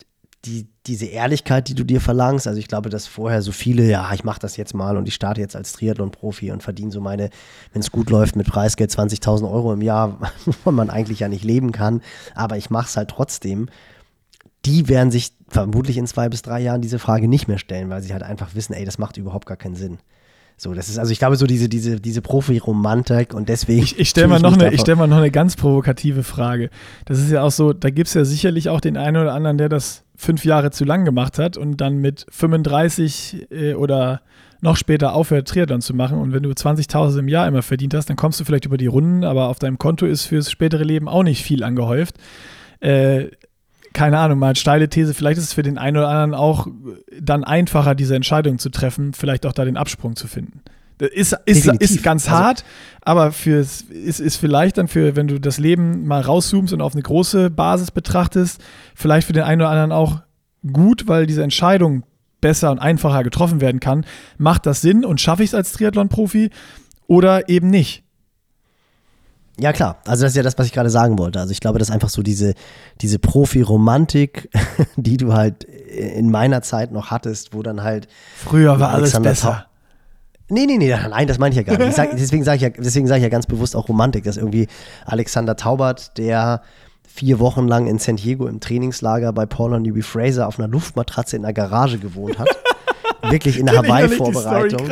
die, diese Ehrlichkeit, die du dir verlangst, also ich glaube, dass vorher so viele, ja, ich mache das jetzt mal und ich starte jetzt als Triathlon-Profi und verdiene so meine, wenn es gut läuft, mit Preisgeld 20.000 Euro im Jahr, wovon man eigentlich ja nicht leben kann, aber ich mache es halt trotzdem die werden sich vermutlich in zwei bis drei Jahren diese Frage nicht mehr stellen, weil sie halt einfach wissen, ey, das macht überhaupt gar keinen Sinn. So, das ist, also ich glaube, so diese, diese, diese Profi-Romantik und deswegen. Ich, ich stelle mal, noch eine, stell mal noch eine ganz provokative Frage. Das ist ja auch so, da gibt es ja sicherlich auch den einen oder anderen, der das fünf Jahre zu lang gemacht hat und dann mit 35 äh, oder noch später aufhört, Triathlon zu machen. Und wenn du 20.000 im Jahr immer verdient hast, dann kommst du vielleicht über die Runden, aber auf deinem Konto ist fürs spätere Leben auch nicht viel angehäuft. Äh, keine Ahnung, mal steile These, vielleicht ist es für den einen oder anderen auch dann einfacher, diese Entscheidung zu treffen, vielleicht auch da den Absprung zu finden. Das ist, ist, ist ganz also, hart, aber fürs, ist, ist vielleicht dann für, wenn du das Leben mal rauszoomst und auf eine große Basis betrachtest, vielleicht für den einen oder anderen auch gut, weil diese Entscheidung besser und einfacher getroffen werden kann. Macht das Sinn und schaffe ich es als Triathlon-Profi oder eben nicht? Ja, klar. Also das ist ja das, was ich gerade sagen wollte. Also ich glaube, dass einfach so diese, diese Profi-Romantik, die du halt in meiner Zeit noch hattest, wo dann halt. Früher war Alexander alles besser. Nee, nee, nee, nein, das meine ich ja gar nicht. Sag, deswegen sage ich, ja, deswegen sag ich ja ganz bewusst auch Romantik, dass irgendwie Alexander Taubert, der vier Wochen lang in San Diego im Trainingslager bei Paul und Newby Fraser auf einer Luftmatratze in der Garage gewohnt hat. wirklich in der Hawaii-Vorbereitung.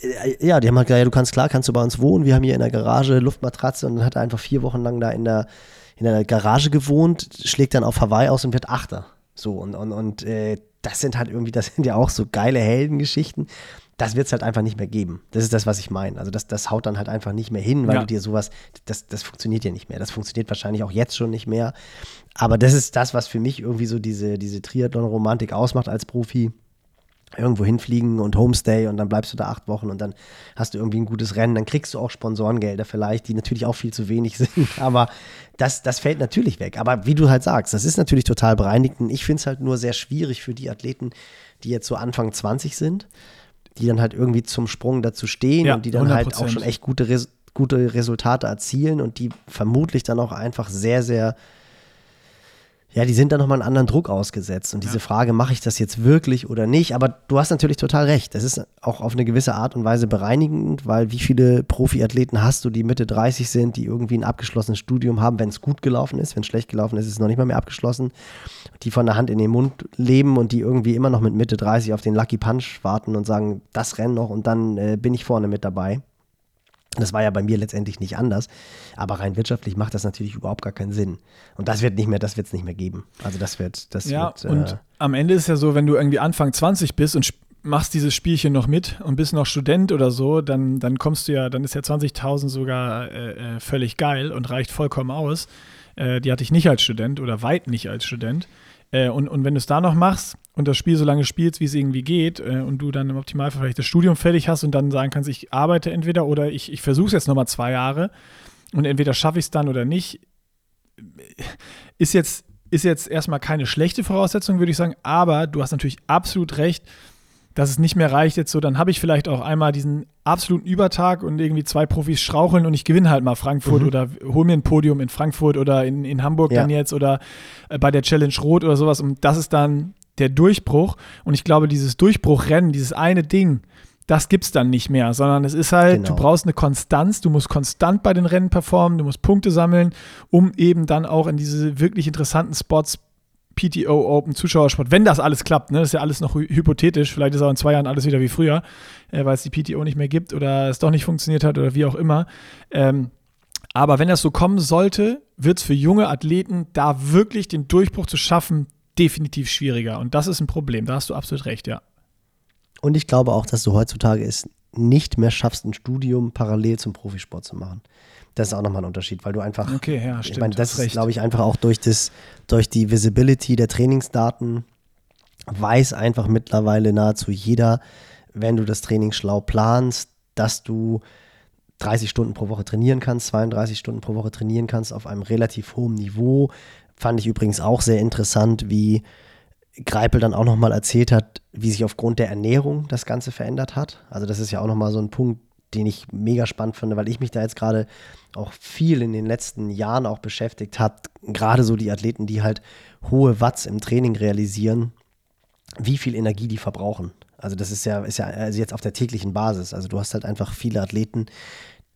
Krass ja, die haben halt gesagt, ja, du kannst klar, kannst du bei uns wohnen. Wir haben hier in der Garage Luftmatratze und dann hat er einfach vier Wochen lang da in der, in der Garage gewohnt, schlägt dann auf Hawaii aus und wird Achter. So, und, und, und äh, das sind halt irgendwie, das sind ja auch so geile Heldengeschichten. Das wird es halt einfach nicht mehr geben. Das ist das, was ich meine. Also das, das haut dann halt einfach nicht mehr hin, weil ja. du dir sowas, das, das funktioniert ja nicht mehr. Das funktioniert wahrscheinlich auch jetzt schon nicht mehr. Aber das ist das, was für mich irgendwie so diese, diese Triathlon-Romantik ausmacht als Profi irgendwo hinfliegen und Homestay und dann bleibst du da acht Wochen und dann hast du irgendwie ein gutes Rennen, dann kriegst du auch Sponsorengelder vielleicht, die natürlich auch viel zu wenig sind, aber das, das fällt natürlich weg. Aber wie du halt sagst, das ist natürlich total bereinigend. Ich finde es halt nur sehr schwierig für die Athleten, die jetzt so Anfang 20 sind, die dann halt irgendwie zum Sprung dazu stehen ja, und die dann 100%. halt auch schon echt gute, Res gute Resultate erzielen und die vermutlich dann auch einfach sehr, sehr ja, die sind da nochmal einen anderen Druck ausgesetzt. Und diese ja. Frage, mache ich das jetzt wirklich oder nicht? Aber du hast natürlich total recht. Das ist auch auf eine gewisse Art und Weise bereinigend, weil wie viele Profiathleten hast du, die Mitte 30 sind, die irgendwie ein abgeschlossenes Studium haben, wenn es gut gelaufen ist, wenn es schlecht gelaufen ist, ist es noch nicht mal mehr abgeschlossen, die von der Hand in den Mund leben und die irgendwie immer noch mit Mitte 30 auf den Lucky Punch warten und sagen, das Rennen noch und dann äh, bin ich vorne mit dabei. Das war ja bei mir letztendlich nicht anders. Aber rein wirtschaftlich macht das natürlich überhaupt gar keinen Sinn. Und das wird nicht mehr, das wird es nicht mehr geben. Also das wird, das ja, wird. Äh und am Ende ist ja so, wenn du irgendwie Anfang 20 bist und machst dieses Spielchen noch mit und bist noch Student oder so, dann, dann kommst du ja, dann ist ja 20.000 sogar äh, äh, völlig geil und reicht vollkommen aus. Äh, die hatte ich nicht als Student oder weit nicht als Student. Äh, und, und wenn du es da noch machst und das Spiel so lange spielst, wie es irgendwie geht, äh, und du dann im Optimalfall vielleicht das Studium fertig hast und dann sagen kannst, ich arbeite entweder oder ich, ich versuche es jetzt nochmal zwei Jahre, und entweder schaffe ich es dann oder nicht. Ist jetzt, ist jetzt erstmal keine schlechte Voraussetzung, würde ich sagen, aber du hast natürlich absolut recht, dass es nicht mehr reicht jetzt so, dann habe ich vielleicht auch einmal diesen absoluten Übertag und irgendwie zwei Profis straucheln und ich gewinne halt mal Frankfurt mhm. oder hole mir ein Podium in Frankfurt oder in, in Hamburg ja. dann jetzt oder äh, bei der Challenge Rot oder sowas und das ist dann der Durchbruch und ich glaube, dieses Durchbruchrennen, dieses eine Ding, das gibt es dann nicht mehr, sondern es ist halt, genau. du brauchst eine Konstanz, du musst konstant bei den Rennen performen, du musst Punkte sammeln, um eben dann auch in diese wirklich interessanten Spots PTO Open Zuschauersport, wenn das alles klappt, ne, das ist ja alles noch hypothetisch, vielleicht ist auch in zwei Jahren alles wieder wie früher, äh, weil es die PTO nicht mehr gibt oder es doch nicht funktioniert hat oder wie auch immer. Ähm, aber wenn das so kommen sollte, wird es für junge Athleten da wirklich den Durchbruch zu schaffen definitiv schwieriger. Und das ist ein Problem, da hast du absolut recht, ja. Und ich glaube auch, dass du heutzutage es nicht mehr schaffst, ein Studium parallel zum Profisport zu machen. Das ist auch nochmal ein Unterschied, weil du einfach. Okay, ja, stimmt. Ich meine, das ist, glaube ich, einfach auch durch, das, durch die Visibility der Trainingsdaten weiß einfach mittlerweile nahezu jeder, wenn du das Training schlau planst, dass du 30 Stunden pro Woche trainieren kannst, 32 Stunden pro Woche trainieren kannst auf einem relativ hohen Niveau. Fand ich übrigens auch sehr interessant, wie Greipel dann auch nochmal erzählt hat, wie sich aufgrund der Ernährung das Ganze verändert hat. Also das ist ja auch nochmal so ein Punkt, den ich mega spannend finde, weil ich mich da jetzt gerade auch viel in den letzten Jahren auch beschäftigt habe. Gerade so die Athleten, die halt hohe Watts im Training realisieren, wie viel Energie die verbrauchen. Also das ist ja, ist ja also jetzt auf der täglichen Basis. Also du hast halt einfach viele Athleten,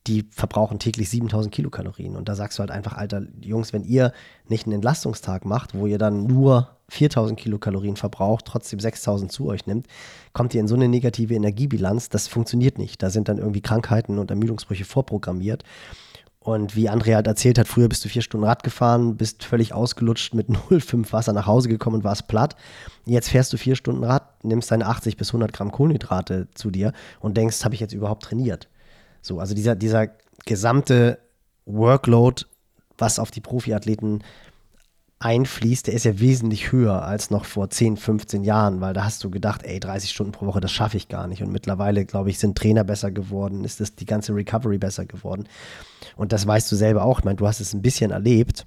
die verbrauchen täglich 7000 Kilokalorien. Und da sagst du halt einfach, Alter, Jungs, wenn ihr nicht einen Entlastungstag macht, wo ihr dann nur 4000 Kilokalorien verbraucht, trotzdem 6000 zu euch nimmt, kommt ihr in so eine negative Energiebilanz, das funktioniert nicht. Da sind dann irgendwie Krankheiten und Ermüdungsbrüche vorprogrammiert. Und wie Andrea halt erzählt hat, früher bist du vier Stunden Rad gefahren, bist völlig ausgelutscht mit 0,5 Wasser nach Hause gekommen und warst platt. Jetzt fährst du vier Stunden Rad, nimmst deine 80 bis 100 Gramm Kohlenhydrate zu dir und denkst, habe ich jetzt überhaupt trainiert? So, also dieser, dieser gesamte Workload, was auf die Profiathleten einfließt, der ist ja wesentlich höher als noch vor 10, 15 Jahren, weil da hast du gedacht, ey, 30 Stunden pro Woche, das schaffe ich gar nicht. Und mittlerweile, glaube ich, sind Trainer besser geworden, ist das die ganze Recovery besser geworden. Und das weißt du selber auch. Ich meine, du hast es ein bisschen erlebt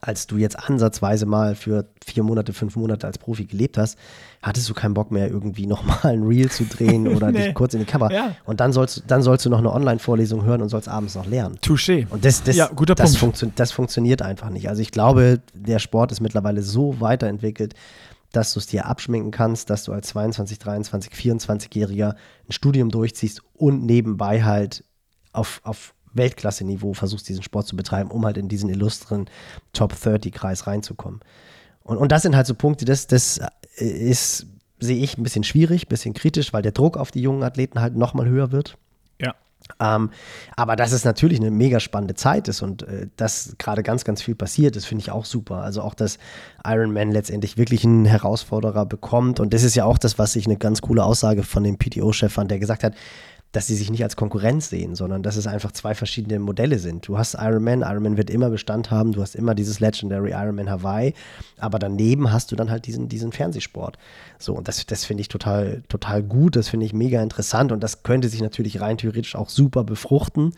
als du jetzt ansatzweise mal für vier Monate, fünf Monate als Profi gelebt hast, hattest du keinen Bock mehr, irgendwie nochmal ein Reel zu drehen oder nee. dich kurz in die Kamera. Ja. Und dann sollst, dann sollst du noch eine Online-Vorlesung hören und sollst abends noch lernen. Touché. Und das, das, ja, guter das, Punkt. Funktio das funktioniert einfach nicht. Also ich glaube, der Sport ist mittlerweile so weiterentwickelt, dass du es dir abschminken kannst, dass du als 22, 23, 24-Jähriger ein Studium durchziehst und nebenbei halt auf, auf Weltklasse-Niveau versuchst, diesen Sport zu betreiben, um halt in diesen illustren Top-30-Kreis reinzukommen. Und, und das sind halt so Punkte, das, das ist, sehe ich, ein bisschen schwierig, ein bisschen kritisch, weil der Druck auf die jungen Athleten halt nochmal höher wird. Ja. Ähm, aber dass es natürlich eine mega spannende Zeit ist und äh, dass gerade ganz, ganz viel passiert ist, finde ich auch super. Also auch, dass Iron Man letztendlich wirklich einen Herausforderer bekommt. Und das ist ja auch das, was ich eine ganz coole Aussage von dem PTO-Chef fand, der gesagt hat, dass sie sich nicht als Konkurrenz sehen, sondern dass es einfach zwei verschiedene Modelle sind. Du hast Iron Man, Iron Man wird immer Bestand haben, du hast immer dieses Legendary Iron Man Hawaii, aber daneben hast du dann halt diesen, diesen Fernsehsport. So, und das, das finde ich total, total gut, das finde ich mega interessant und das könnte sich natürlich rein theoretisch auch super befruchten,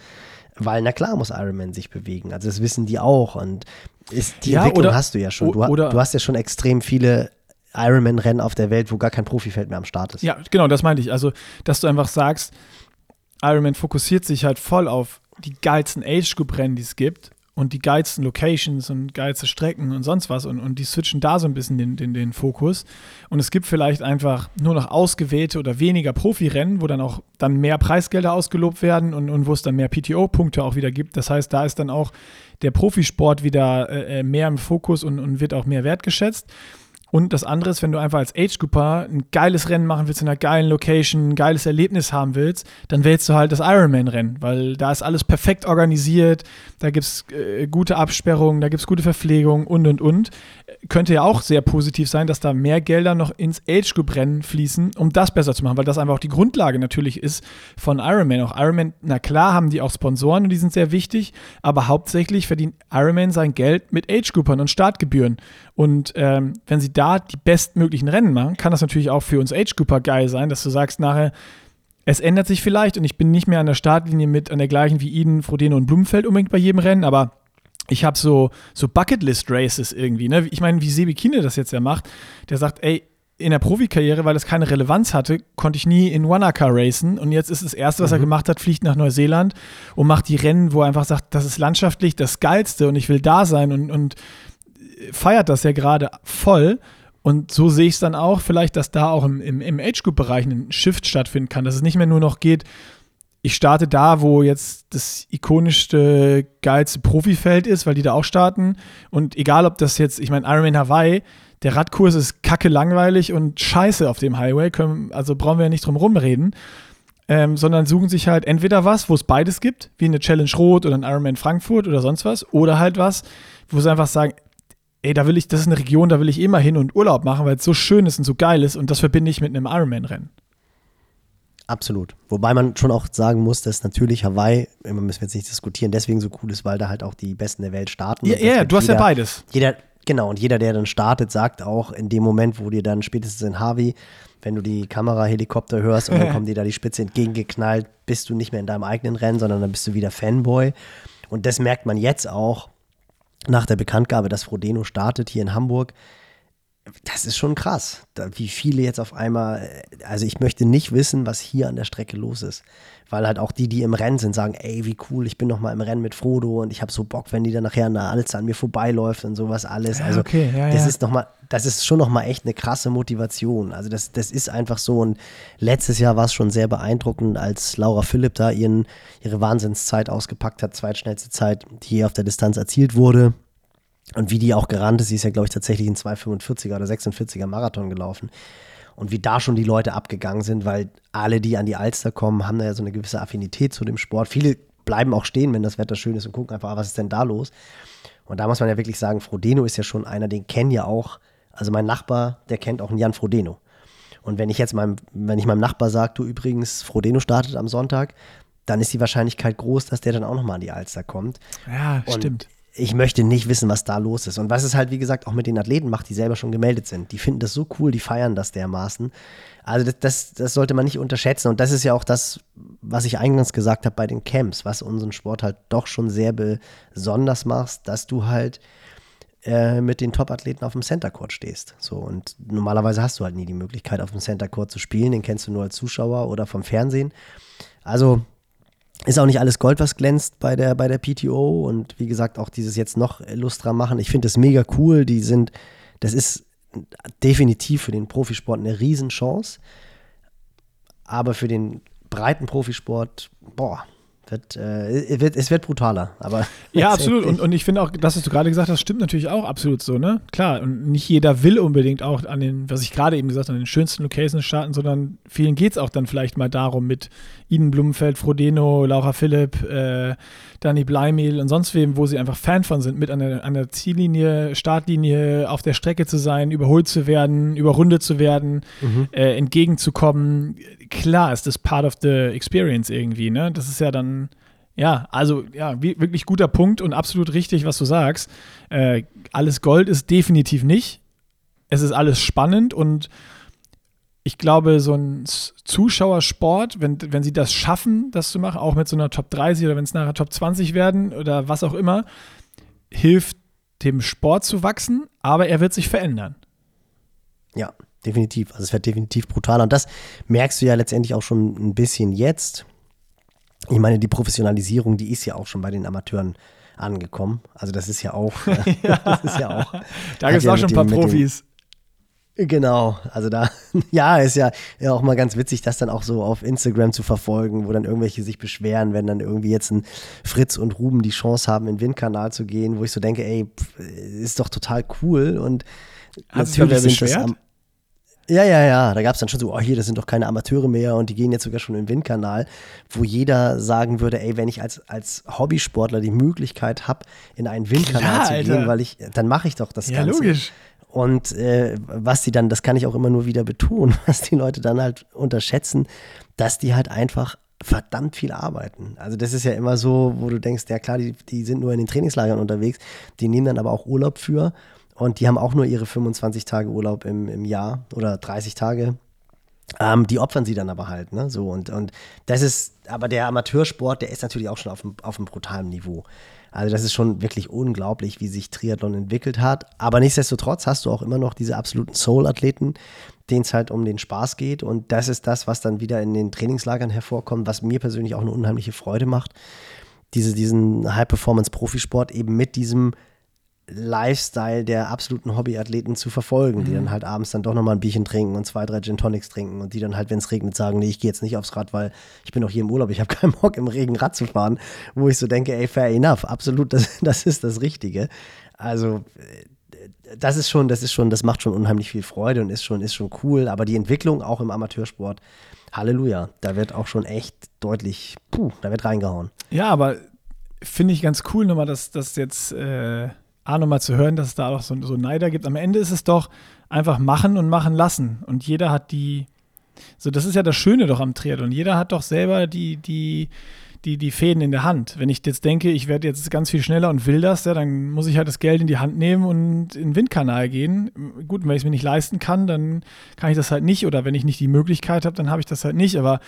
weil na klar muss Iron Man sich bewegen. Also das wissen die auch und ist, die ja, Entwicklung oder, hast du ja schon. Du, du hast ja schon extrem viele Ironman-Rennen auf der Welt, wo gar kein Profifeld mehr am Start ist. Ja, genau, das meinte ich. Also, dass du einfach sagst, Ironman fokussiert sich halt voll auf die geilsten Age-Group-Rennen, die es gibt und die geilsten Locations und geilste Strecken und sonst was und, und die switchen da so ein bisschen den, den, den Fokus. Und es gibt vielleicht einfach nur noch ausgewählte oder weniger Profirennen, wo dann auch dann mehr Preisgelder ausgelobt werden und, und wo es dann mehr PTO-Punkte auch wieder gibt. Das heißt, da ist dann auch der Profisport wieder äh, äh mehr im Fokus und, und wird auch mehr wertgeschätzt. Und das andere ist, wenn du einfach als Age-Grouper ein geiles Rennen machen willst, in einer geilen Location, ein geiles Erlebnis haben willst, dann wählst du halt das Ironman-Rennen, weil da ist alles perfekt organisiert, da gibt es äh, gute Absperrungen, da gibt es gute Verpflegung und, und, und. Könnte ja auch sehr positiv sein, dass da mehr Gelder noch ins Age-Group-Rennen fließen, um das besser zu machen, weil das einfach auch die Grundlage natürlich ist von Ironman. Auch Ironman, na klar, haben die auch Sponsoren und die sind sehr wichtig, aber hauptsächlich verdient Ironman sein Geld mit Age-Groupern und Startgebühren. Und ähm, wenn sie da die bestmöglichen Rennen machen, kann das natürlich auch für uns Age Grouper geil sein, dass du sagst nachher, Es ändert sich vielleicht und ich bin nicht mehr an der Startlinie mit an der gleichen wie Eden, Frodeno und Blumenfeld unbedingt bei jedem Rennen, aber ich habe so, so Bucketlist-Races irgendwie. Ne? Ich meine, wie Sebi Kine das jetzt ja macht, der sagt, ey, in der Profikarriere, weil es keine Relevanz hatte, konnte ich nie in Wanaka racen. Und jetzt ist das Erste, was mhm. er gemacht hat, fliegt nach Neuseeland und macht die Rennen, wo er einfach sagt, das ist landschaftlich das Geilste und ich will da sein und, und feiert das ja gerade voll. Und so sehe ich es dann auch, vielleicht, dass da auch im, im, im Age-Group-Bereich ein Shift stattfinden kann, dass es nicht mehr nur noch geht, ich starte da, wo jetzt das ikonischste, geilste Profifeld ist, weil die da auch starten. Und egal, ob das jetzt, ich meine, Ironman Hawaii, der Radkurs ist kacke langweilig und scheiße auf dem Highway, können, also brauchen wir ja nicht drum rumreden. Ähm, sondern suchen sich halt entweder was, wo es beides gibt, wie eine Challenge Rot oder ein Ironman Frankfurt oder sonst was, oder halt was, wo sie einfach sagen, ey, da will ich, das ist eine Region, da will ich immer hin und Urlaub machen, weil es so schön ist und so geil ist und das verbinde ich mit einem Ironman-Rennen. Absolut. Wobei man schon auch sagen muss, dass natürlich Hawaii, immer müssen wir jetzt nicht diskutieren, deswegen so cool ist, weil da halt auch die Besten der Welt starten. Ja, ja du hast jeder, ja beides. Jeder, genau, und jeder, der dann startet, sagt auch in dem Moment, wo dir dann spätestens in Harvey, wenn du die Kamera-Helikopter hörst und dann kommen dir da die Spitze entgegengeknallt, bist du nicht mehr in deinem eigenen Rennen, sondern dann bist du wieder Fanboy. Und das merkt man jetzt auch nach der Bekanntgabe, dass Frodeno startet hier in Hamburg das ist schon krass, wie viele jetzt auf einmal, also ich möchte nicht wissen, was hier an der Strecke los ist, weil halt auch die, die im Rennen sind, sagen, ey, wie cool, ich bin noch mal im Rennen mit Frodo und ich habe so Bock, wenn die dann nachher an der Alze an mir vorbeiläuft und sowas alles. Also okay, ja, das ja. ist noch mal, das ist schon noch mal echt eine krasse Motivation. Also das, das ist einfach so und letztes Jahr war es schon sehr beeindruckend, als Laura Philipp da ihren, ihre Wahnsinnszeit ausgepackt hat, zweitschnellste Zeit, die hier auf der Distanz erzielt wurde. Und wie die auch gerannt ist, sie ist ja, glaube ich, tatsächlich in 2,45er oder 46er Marathon gelaufen. Und wie da schon die Leute abgegangen sind, weil alle, die an die Alster kommen, haben da ja so eine gewisse Affinität zu dem Sport. Viele bleiben auch stehen, wenn das Wetter schön ist und gucken einfach, ah, was ist denn da los? Und da muss man ja wirklich sagen, Frodeno ist ja schon einer, den kennen ja auch, also mein Nachbar, der kennt auch einen Jan Frodeno. Und wenn ich jetzt meinem, wenn ich meinem Nachbar sage, du übrigens, Frodeno startet am Sonntag, dann ist die Wahrscheinlichkeit groß, dass der dann auch nochmal an die Alster kommt. Ja, und stimmt ich möchte nicht wissen, was da los ist. Und was es halt, wie gesagt, auch mit den Athleten macht, die selber schon gemeldet sind. Die finden das so cool, die feiern das dermaßen. Also das, das, das sollte man nicht unterschätzen. Und das ist ja auch das, was ich eingangs gesagt habe bei den Camps, was unseren Sport halt doch schon sehr besonders macht, dass du halt äh, mit den Top-Athleten auf dem Center Court stehst. So, und normalerweise hast du halt nie die Möglichkeit, auf dem Center Court zu spielen. Den kennst du nur als Zuschauer oder vom Fernsehen. Also ist auch nicht alles Gold, was glänzt bei der, bei der PTO und wie gesagt auch dieses jetzt noch Illustra machen. Ich finde das mega cool. Die sind, das ist definitiv für den Profisport eine Riesenchance. Aber für den breiten Profisport, boah, wird, äh, wird, es wird brutaler, aber. Ja, absolut. Und, und ich finde auch, das, was du gerade gesagt hast, stimmt natürlich auch absolut so, ne? Klar, und nicht jeder will unbedingt auch an den, was ich gerade eben gesagt habe, an den schönsten Locations starten, sondern vielen geht es auch dann vielleicht mal darum, mit Iden Blumenfeld, Frodeno, Laura Philipp, äh, Dani Bleimehl und sonst wem, wo sie einfach Fan von sind, mit an der, an der Ziellinie, Startlinie, auf der Strecke zu sein, überholt zu werden, überrundet zu werden, mhm. äh, entgegenzukommen. Klar ist das part of the experience irgendwie, ne? Das ist ja dann, ja, also ja, wie, wirklich guter Punkt und absolut richtig, was du sagst. Äh, alles Gold ist definitiv nicht. Es ist alles spannend und ich glaube, so ein Zuschauersport, wenn, wenn sie das schaffen, das zu machen, auch mit so einer Top 30 oder wenn es nachher Top 20 werden oder was auch immer, hilft dem Sport zu wachsen, aber er wird sich verändern. Ja, definitiv. Also es wird definitiv brutaler. Und das merkst du ja letztendlich auch schon ein bisschen jetzt. Ich meine, die Professionalisierung, die ist ja auch schon bei den Amateuren angekommen. Also das ist ja auch, ja. das ist ja auch. da gibt es auch schon ein paar Profis. Genau, also da, ja, ist ja, ja auch mal ganz witzig, das dann auch so auf Instagram zu verfolgen, wo dann irgendwelche sich beschweren, wenn dann irgendwie jetzt ein Fritz und Ruben die Chance haben, in den Windkanal zu gehen, wo ich so denke, ey, ist doch total cool und Hat natürlich sind das am, ja, ja, ja. Da gab es dann schon so, oh hier, das sind doch keine Amateure mehr und die gehen jetzt sogar schon in den Windkanal, wo jeder sagen würde, ey, wenn ich als, als Hobbysportler die Möglichkeit habe, in einen Windkanal Klar, zu Alter. gehen, weil ich, dann mache ich doch das ja, Ganze. Ja, logisch. Und äh, was die dann, das kann ich auch immer nur wieder betonen, was die Leute dann halt unterschätzen, dass die halt einfach verdammt viel arbeiten. Also das ist ja immer so, wo du denkst, ja klar, die, die sind nur in den Trainingslagern unterwegs, die nehmen dann aber auch Urlaub für und die haben auch nur ihre 25 Tage Urlaub im, im Jahr oder 30 Tage. Ähm, die opfern sie dann aber halt, ne? So und, und das ist, aber der Amateursport, der ist natürlich auch schon auf einem, auf einem brutalen Niveau. Also das ist schon wirklich unglaublich, wie sich Triathlon entwickelt hat. Aber nichtsdestotrotz hast du auch immer noch diese absoluten Soul-Athleten, denen es halt um den Spaß geht. Und das ist das, was dann wieder in den Trainingslagern hervorkommt, was mir persönlich auch eine unheimliche Freude macht. Diese, diesen High-Performance-Profisport eben mit diesem Lifestyle der absoluten Hobbyathleten zu verfolgen, die dann Mhm. halt abends dann doch nochmal ein Bierchen trinken und zwei, drei Gin Tonics trinken und die dann halt, wenn es regnet, sagen, nee, ich gehe jetzt nicht aufs Rad, weil ich bin doch hier im Urlaub, ich habe keinen Bock im Regen Rad zu fahren, wo ich so denke, ey, fair enough, absolut, das, das ist das Richtige. Also äh, das ist schon, das ist schon, das macht schon unheimlich viel Freude und ist schon, ist schon cool, aber die Entwicklung auch im Amateursport, Halleluja, da wird auch schon echt deutlich, puh, da wird reingehauen. Ja, aber finde ich ganz cool nochmal, dass das jetzt äh, A nochmal zu hören, dass es da auch so, so Neider gibt. Am Ende ist es doch einfach machen und machen lassen. Und jeder hat die, so das ist ja das Schöne doch am Triathlon. Jeder hat doch selber die, die, die, die Fäden in der Hand. Wenn ich jetzt denke, ich werde jetzt ganz viel schneller und will das, ja, dann muss ich halt das Geld in die Hand nehmen und in den Windkanal gehen. Gut, wenn ich es mir nicht leisten kann, dann kann ich das halt nicht. Oder wenn ich nicht die Möglichkeit habe, dann habe ich das halt nicht. Aber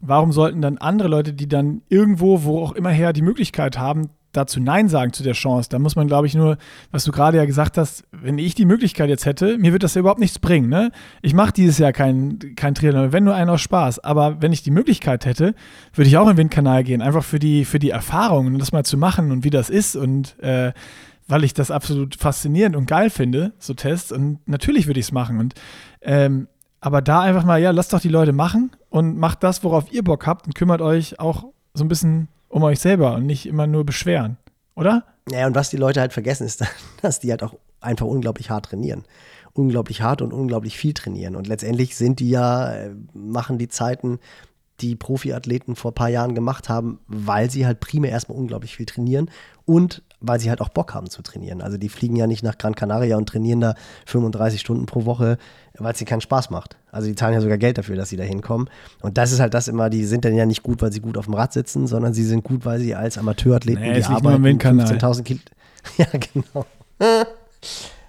warum sollten dann andere Leute, die dann irgendwo, wo auch immer her die Möglichkeit haben, dazu Nein sagen zu der Chance? Da muss man, glaube ich, nur, was du gerade ja gesagt hast, wenn ich die Möglichkeit jetzt hätte, mir wird das ja überhaupt nichts bringen. Ne? Ich mache dieses Jahr kein, kein Triathlon, wenn nur einen aus Spaß. Aber wenn ich die Möglichkeit hätte, würde ich auch in den Windkanal gehen, einfach für die, für die Erfahrung und das mal zu machen und wie das ist und äh, weil ich das absolut faszinierend und geil finde, so Tests. Und natürlich würde ich es machen. Und ähm, aber da einfach mal, ja, lasst doch die Leute machen und macht das, worauf ihr Bock habt und kümmert euch auch so ein bisschen um euch selber und nicht immer nur beschweren, oder? Ja, und was die Leute halt vergessen, ist, dass die halt auch einfach unglaublich hart trainieren. Unglaublich hart und unglaublich viel trainieren. Und letztendlich sind die ja, äh, machen die Zeiten, die Profiathleten vor ein paar Jahren gemacht haben, weil sie halt primär erstmal unglaublich viel trainieren und weil sie halt auch Bock haben zu trainieren. Also die fliegen ja nicht nach Gran Canaria und trainieren da 35 Stunden pro Woche, weil es ihnen keinen Spaß macht. Also die zahlen ja sogar Geld dafür, dass sie da hinkommen. Und das ist halt das immer, die sind dann ja nicht gut, weil sie gut auf dem Rad sitzen, sondern sie sind gut, weil sie als Amateurathleten, Nee, die arbeiten Windkanal. 15.000 Kilo. Ja, genau.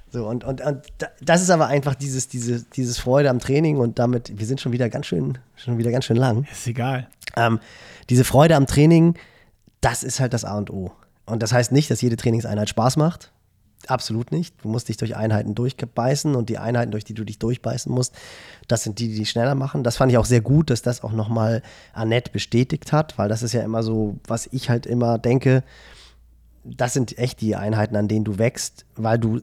So, und, und, und da- das ist aber einfach dieses, diese, dieses Freude am Training und damit, wir sind schon wieder ganz schön, schon wieder ganz schön lang. Ist egal. Ähm, diese Freude am Training, das ist halt das A und O. Und das heißt nicht, dass jede Trainingseinheit Spaß macht. Absolut nicht. Du musst dich durch Einheiten durchbeißen und die Einheiten, durch die du dich durchbeißen musst, das sind die, die dich schneller machen. Das fand ich auch sehr gut, dass das auch nochmal Annette bestätigt hat, weil das ist ja immer so, was ich halt immer denke, das sind echt die Einheiten, an denen du wächst, weil du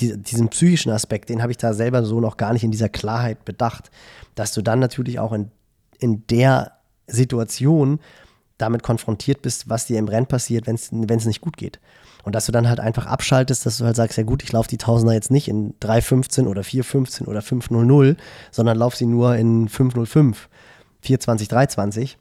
die, diesen psychischen Aspekt, den habe ich da selber so noch gar nicht in dieser Klarheit bedacht, dass du dann natürlich auch in, in der Situation damit konfrontiert bist, was dir im Rennen passiert, wenn es nicht gut geht. Und dass du dann halt einfach abschaltest, dass du halt sagst, ja gut, ich laufe die Tausender jetzt nicht in 3,15 oder 4,15 oder 5,00, sondern lauf sie nur in 5,05, 4,20, 3,20.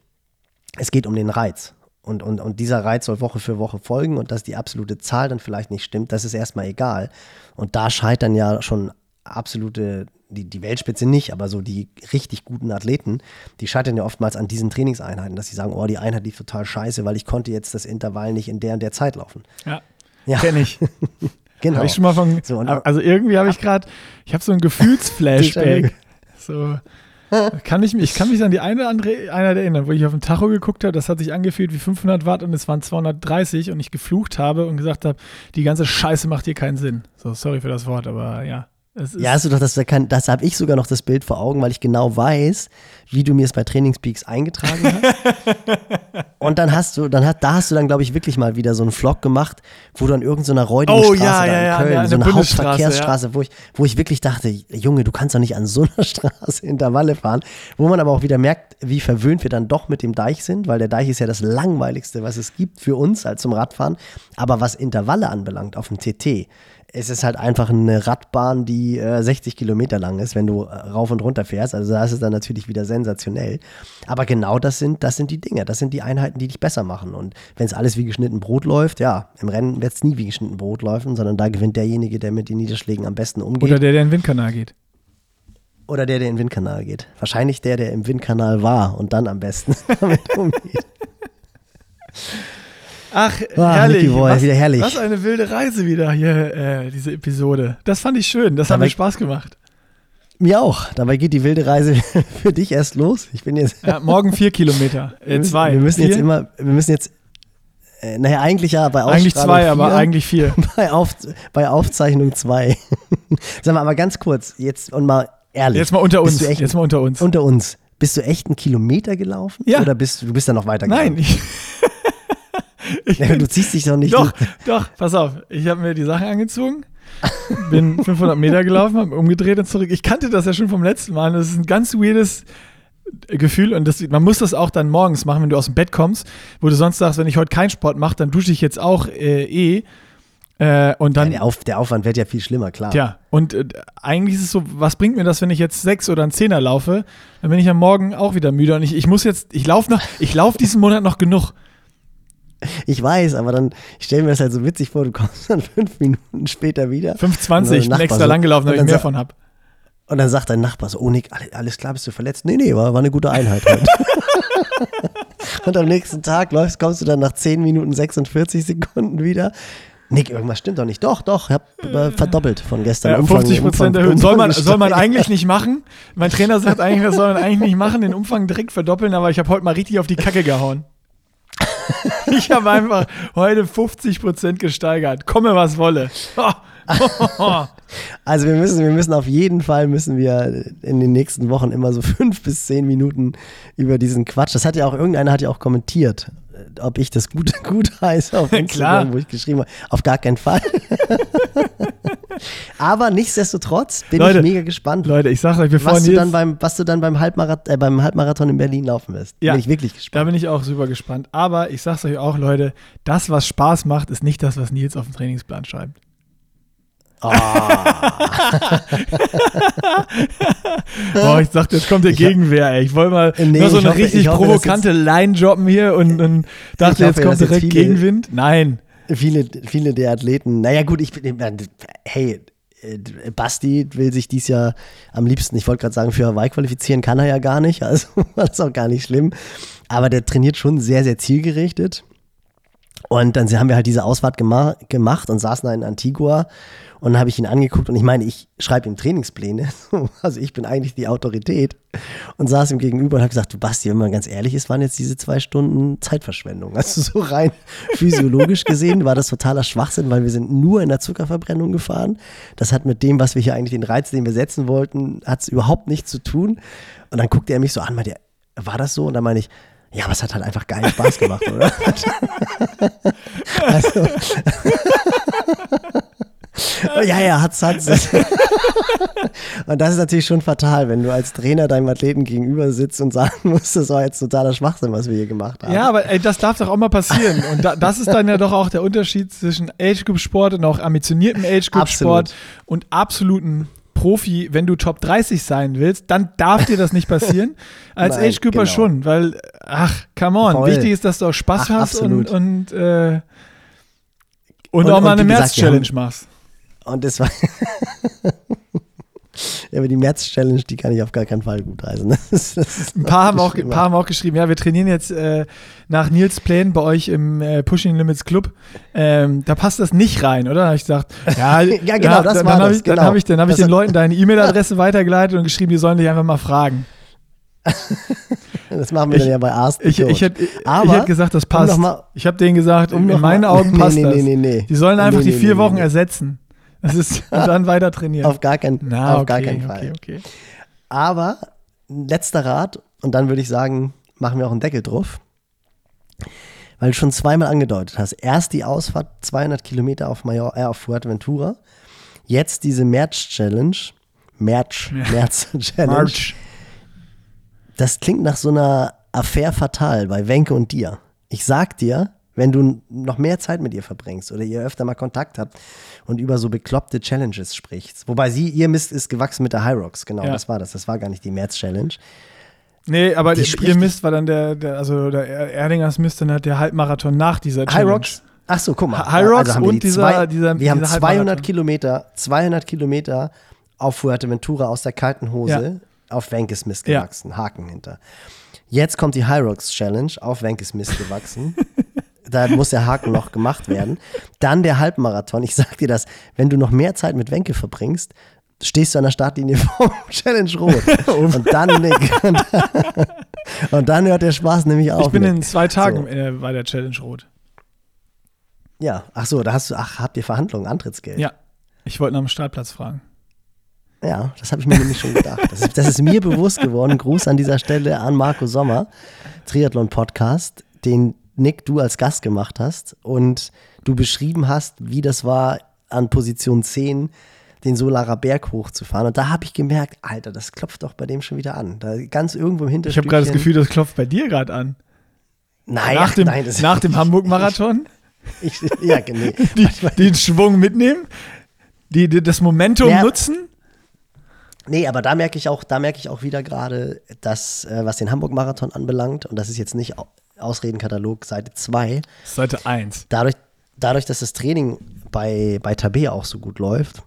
Es geht um den Reiz. Und, und, und dieser Reiz soll Woche für Woche folgen und dass die absolute Zahl dann vielleicht nicht stimmt, das ist erstmal egal. Und da scheitern ja schon absolute, die, die Weltspitze nicht, aber so die richtig guten Athleten, die scheitern ja oftmals an diesen Trainingseinheiten, dass sie sagen, oh, die Einheit lief total scheiße, weil ich konnte jetzt das Intervall nicht in der und der Zeit laufen. Ja. Ja. Kenne ich. Genau. Habe ich schon mal von. So, und- also irgendwie habe ich gerade, ich habe so ein Gefühlsflashback. so. Kann ich, mich- ich kann mich an die eine oder andere Einheit erinnern, wo ich auf den Tacho geguckt habe, das hat sich angefühlt wie 500 Watt und es waren 230 und ich geflucht habe und gesagt habe, die ganze Scheiße macht hier keinen Sinn. So, sorry für das Wort, aber ja. Ja, hast du doch, das, das habe ich sogar noch das Bild vor Augen, weil ich genau weiß, wie du mir es bei Trainingspeaks eingetragen hast. und dann hast du, dann hat, da hast du dann, glaube ich, wirklich mal wieder so einen Vlog gemacht, wo du an irgendeiner räudigen Oh, Straße ja, ja, in ja, Köln, der so eine Hauptverkehrsstraße, wo, ich, wo ich wirklich dachte, Junge, du kannst doch nicht an so einer Straße Intervalle fahren, wo man aber auch wieder merkt, wie verwöhnt wir dann doch mit dem Deich sind, weil der Deich ist ja das langweiligste, was es gibt für uns als zum Radfahren. Aber was Intervalle anbelangt auf dem TT, es ist halt einfach eine Radbahn, die äh, 60 Kilometer lang ist, wenn du äh, rauf und runter fährst. Also da ist es dann natürlich wieder sensationell. Aber genau das sind, das sind die Dinge, das sind die Einheiten, die dich besser machen. Und wenn es alles wie geschnitten Brot läuft, ja, im Rennen wird es nie wie geschnitten Brot laufen, sondern da gewinnt derjenige, der mit den Niederschlägen am besten umgeht. oder der, der in den Windkanal geht. Oder der, der in den Windkanal geht. Wahrscheinlich der, der im Windkanal war und dann am besten damit umgeht. Ach, Ah, herrlich. Boy, was, wieder herrlich. Was eine wilde Reise wieder hier, äh, diese Episode. Das fand ich schön. Das hat Aber mir Spaß gemacht. Mir auch. Dabei geht die wilde Reise für dich erst los. Ich bin jetzt. Ja, morgen vier Kilometer. Äh, zwei. Wir müssen vier? jetzt immer, wir müssen jetzt, äh, naja, eigentlich ja bei Eigentlich zwei, aber vier, eigentlich vier. bei, Auf, bei Aufzeichnung zwei. Sag mal, aber ganz kurz, jetzt und mal ehrlich. Jetzt mal unter uns. echt- Jetzt mal unter uns. Unter uns. Bist du echt einen Kilometer gelaufen? Ja. Oder bist du, bist da noch weiter Nein, gelaufen? ich, ich Bin, Du ziehst dich doch nicht. doch, doch, pass auf. Ich habe mir die Sachen angezogen, bin 500 Meter gelaufen, habe umgedreht und zurück. Ich kannte das ja schon vom letzten Mal. Das ist ein ganz weirdes Gefühl und das, man muss das auch dann morgens machen, wenn du aus dem Bett kommst, wo du sonst sagst, wenn ich heute keinen Sport mache, dann dusche ich jetzt auch äh, eh. Äh, und Ja, dann der, Auf, der Aufwand wird ja viel schlimmer, klar. Tja, und äh, eigentlich ist es so, was bringt mir das, wenn ich jetzt sechs oder ein Zehner laufe? Dann bin ich am Morgen auch wieder müde und ich, ich muss jetzt, ich laufe noch, ich laufe diesen Monat noch genug. Ich weiß, aber dann, ich stelle mir das halt so witzig vor, du kommst dann fünf Minuten später wieder. 5,20, ich bin Nachbar extra so. lang gelaufen, Und damit ich mehr von habe. Und dann sagt dein Nachbar so, oh Nick, alles, klar, bist du verletzt? Nee, nee, war, war eine gute Einheit heute. und am nächsten Tag läufst, kommst du dann nach 10 Minuten 46 Sekunden wieder. Nick, irgendwas stimmt doch nicht. Doch, doch, ich hab äh, verdoppelt von gestern. Ja, Umfang- 50 Prozent erhöhen. Soll man, soll man eigentlich nicht machen. Mein Trainer sagt eigentlich, das soll man eigentlich nicht machen, den Umfang direkt verdoppeln, aber ich habe heute mal richtig auf die Kacke gehauen. Ich habe einfach heute 50 Prozent gesteigert. Komme, was wolle. Also wir müssen, wir müssen auf jeden Fall müssen wir in den nächsten Wochen immer so fünf bis zehn Minuten über diesen Quatsch. Das hat ja auch irgendeiner hat ja auch kommentiert, ob ich das gut, gut heiße auf Instagram, wo ich geschrieben habe. Auf gar keinen Fall. Aber nichtsdestotrotz bin Leute, ich mega gespannt, Leute, ich sage euch, bevor was du, dann beim, was du dann beim, Halbmarathon, äh, beim Halbmarathon in Berlin laufen wirst. Ja. Bin ich wirklich Da gespannt. bin ich auch super gespannt. Aber ich sag's euch auch, Leute, das, was Spaß macht, ist nicht das, was Nils auf dem Trainingsplan schreibt. Ah. Boah, ich dachte, jetzt kommt der Gegenwehr, ey. Ich wollte mal Nee, nur so eine hoffe- richtig ich hoffe, provokante Line droppen hier und, und dachte, hoffe, jetzt kommt dass jetzt direkt viele- Gegenwind. Nein. Viele, viele der Athleten, naja gut, ich bin, hey, äh, Basti will sich dies Jahr am liebsten, ich wollte gerade sagen, für Hawaii qualifizieren, kann er ja gar nicht, also das ist auch gar nicht schlimm. Aber der trainiert schon sehr, sehr zielgerichtet. Und dann haben wir halt diese Ausfahrt gema gemacht und saßen da in Antigua und dann habe ich ihn angeguckt und ich meine, ich schreibe ihm Trainingspläne, also ich bin eigentlich die Autorität und saß ihm gegenüber und habe gesagt, du Basti, wenn man ganz ehrlich ist, waren jetzt diese zwei Stunden Zeitverschwendung. Also so rein physiologisch gesehen war das totaler Schwachsinn, weil wir sind nur in der Zuckerverbrennung gefahren. Das hat mit dem, was wir hier eigentlich, den Reiz, den wir setzen wollten, hat es überhaupt nichts zu tun. Und dann guckte er mich so an, meinte, war das so? Und dann meine ich, ja, aber es hat halt einfach geilen Spaß gemacht, oder? also, ja, ja, hat's, hat's. und das ist natürlich schon fatal, wenn du als Trainer deinem Athleten gegenüber sitzt und sagen musst, das war jetzt totaler Schwachsinn, was wir hier gemacht haben. Ja, aber ey, das darf doch auch mal passieren. Und da, das ist dann ja doch auch der Unterschied zwischen Age Group Sport und auch ambitioniertem Age Group Sport und absoluten Profi, wenn du Top 30 sein willst, dann darf dir das nicht passieren. Als Nein, Age Grouper genau. schon, weil, ach, come on, Voll. wichtig ist, dass du auch Spaß Ach, hast absolut. und, und, äh, und, Und- auch mal eine März-Challenge machst. Und das war. ja, aber die März-Challenge, die kann ich auf gar keinen Fall gut heißen. Das das Ein paar haben, auch, ein paar haben auch geschrieben, ja, wir trainieren jetzt äh, nach Nils Plänen bei euch im äh, Pushing Limits Club. Ähm, da passt das nicht rein, oder? Da habe ich gesagt, ja, Ja, genau, das dann, war dann habe das, ich, dann genau. hab ich, dann hab ich den Leuten deine E-Mail-Adresse weitergeleitet und geschrieben, die sollen dich einfach mal fragen. Das machen wir Ich- dann ja bei the Ich, ich, hätte, ich hätte gesagt, das um passt. noch mal- ich habe denen gesagt, um in meinen mal- Augen Nee, passt nee, das. nee, nee, nee. Die sollen einfach die vier Wochen ersetzen. Das ist, und dann weiter trainieren. auf gar keinen, Na, auf okay, gar keinen okay, Fall. okay. Aber letzter Rat, und dann würde ich sagen, machen wir auch einen Deckel drauf. Weil du schon zweimal angedeutet hast. Erst die Ausfahrt 200 Kilometer auf, Major, äh, auf Fuerteventura. Jetzt diese März-Challenge. März, März-Challenge. March. Das klingt nach so einer Affaire fatal bei Wenke und dir. Ich sag dir, wenn du noch mehr Zeit mit ihr verbringst oder ihr öfter mal Kontakt habt und über so bekloppte Challenges sprichst. Wobei sie, ihr Mist ist gewachsen mit der High Rocks, genau, Ja. das war das. Das war gar nicht die März-Challenge. Nee, aber Die ihr Mist war dann der, der also der Er- Erdingers Mist dann hat der Halbmarathon nach dieser High Challenge. Rocks. Ach so, guck mal. High Rocks haben wir und die dieser- zwei, dieser- wir haben dieser 200 Halbmarathon. Kilometer, 200 Kilometer auf Fuerteventura aus der kalten Hose auf Wenkes Mist Ja. gewachsen. Haken hinter. Jetzt kommt die High Rocks Challenge auf Wenkes Mist gewachsen. da muss der Haken noch gemacht werden. Dann der Halbmarathon. Ich sag dir das, wenn du noch mehr Zeit mit Wenke verbringst, stehst du an der Startlinie vom Challenge Rot. und dann, Nick, und, und dann hört der Spaß nämlich auf. Ich bin Nick. in zwei Tagen So. äh, bei der Challenge Rot. Ja, ach so, da hast du, ach, habt ihr Verhandlungen, Antrittsgeld? Ja. Ich wollte nach dem Startplatz fragen. Ja, das habe ich mir nämlich schon gedacht. Das ist, das ist mir bewusst geworden. Gruß an dieser Stelle an Marco Sommer, Triathlon-Podcast, den Nick du als Gast gemacht hast und du beschrieben hast, wie das war, an Position 10 den Solarer Berg hochzufahren. Und da habe ich gemerkt, Alter, das klopft doch bei dem schon wieder an. Da ganz irgendwo im Ich Hinterstübchen. habe gerade das Gefühl, das klopft bei dir gerade an. nein, nach ach, dem, nein, das, nach dem Hamburg-Marathon, Ich, ja, nee. die, den Schwung mitnehmen, die, die, das Momentum Ja. nutzen. Nee, aber da merke ich auch, da merke ich auch wieder gerade, dass, äh, was den Hamburg-Marathon anbelangt, und das ist jetzt nicht Ausredenkatalog Seite 2, Seite 1. dadurch, dadurch, dass das Training bei, bei Tabea auch so gut läuft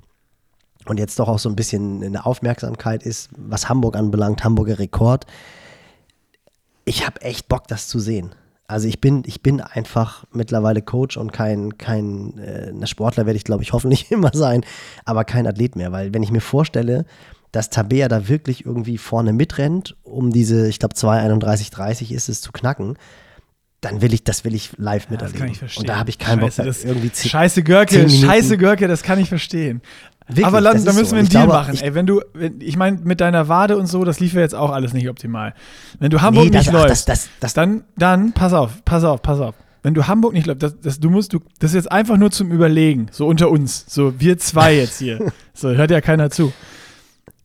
und jetzt doch auch so ein bisschen eine Aufmerksamkeit ist, was Hamburg anbelangt, Hamburger Rekord, ich habe echt Bock, das zu sehen. Also ich bin, ich bin einfach mittlerweile Coach und kein, kein äh, Sportler werde ich, glaube ich, hoffentlich immer sein, aber kein Athlet mehr. Weil wenn ich mir vorstelle, dass Tabea da wirklich irgendwie vorne mitrennt, um diese, ich glaube, 2,31,30 ist es zu knacken, dann will ich, das will ich live Das miterleben. kann ich verstehen. Und da habe ich keinen Scheiße, Bock, das, irgendwie zehn- Scheiße Görke, scheiße Görke, das kann ich verstehen. Wirklich, Aber dann, das dann müssen so. wir einen Deal glaube, machen. ich- Ey, wenn du, wenn, ich meine, mit deiner Wade und so, das lief ja jetzt auch alles nicht optimal. Wenn du Hamburg Nee, das- nicht ach, läufst, das- das- das- dann, dann, pass auf, pass auf, pass auf. Wenn du Hamburg nicht läufst, das, das, du musst, du, das ist jetzt einfach nur zum Überlegen, so unter uns, so wir zwei jetzt hier. so, hört ja keiner zu.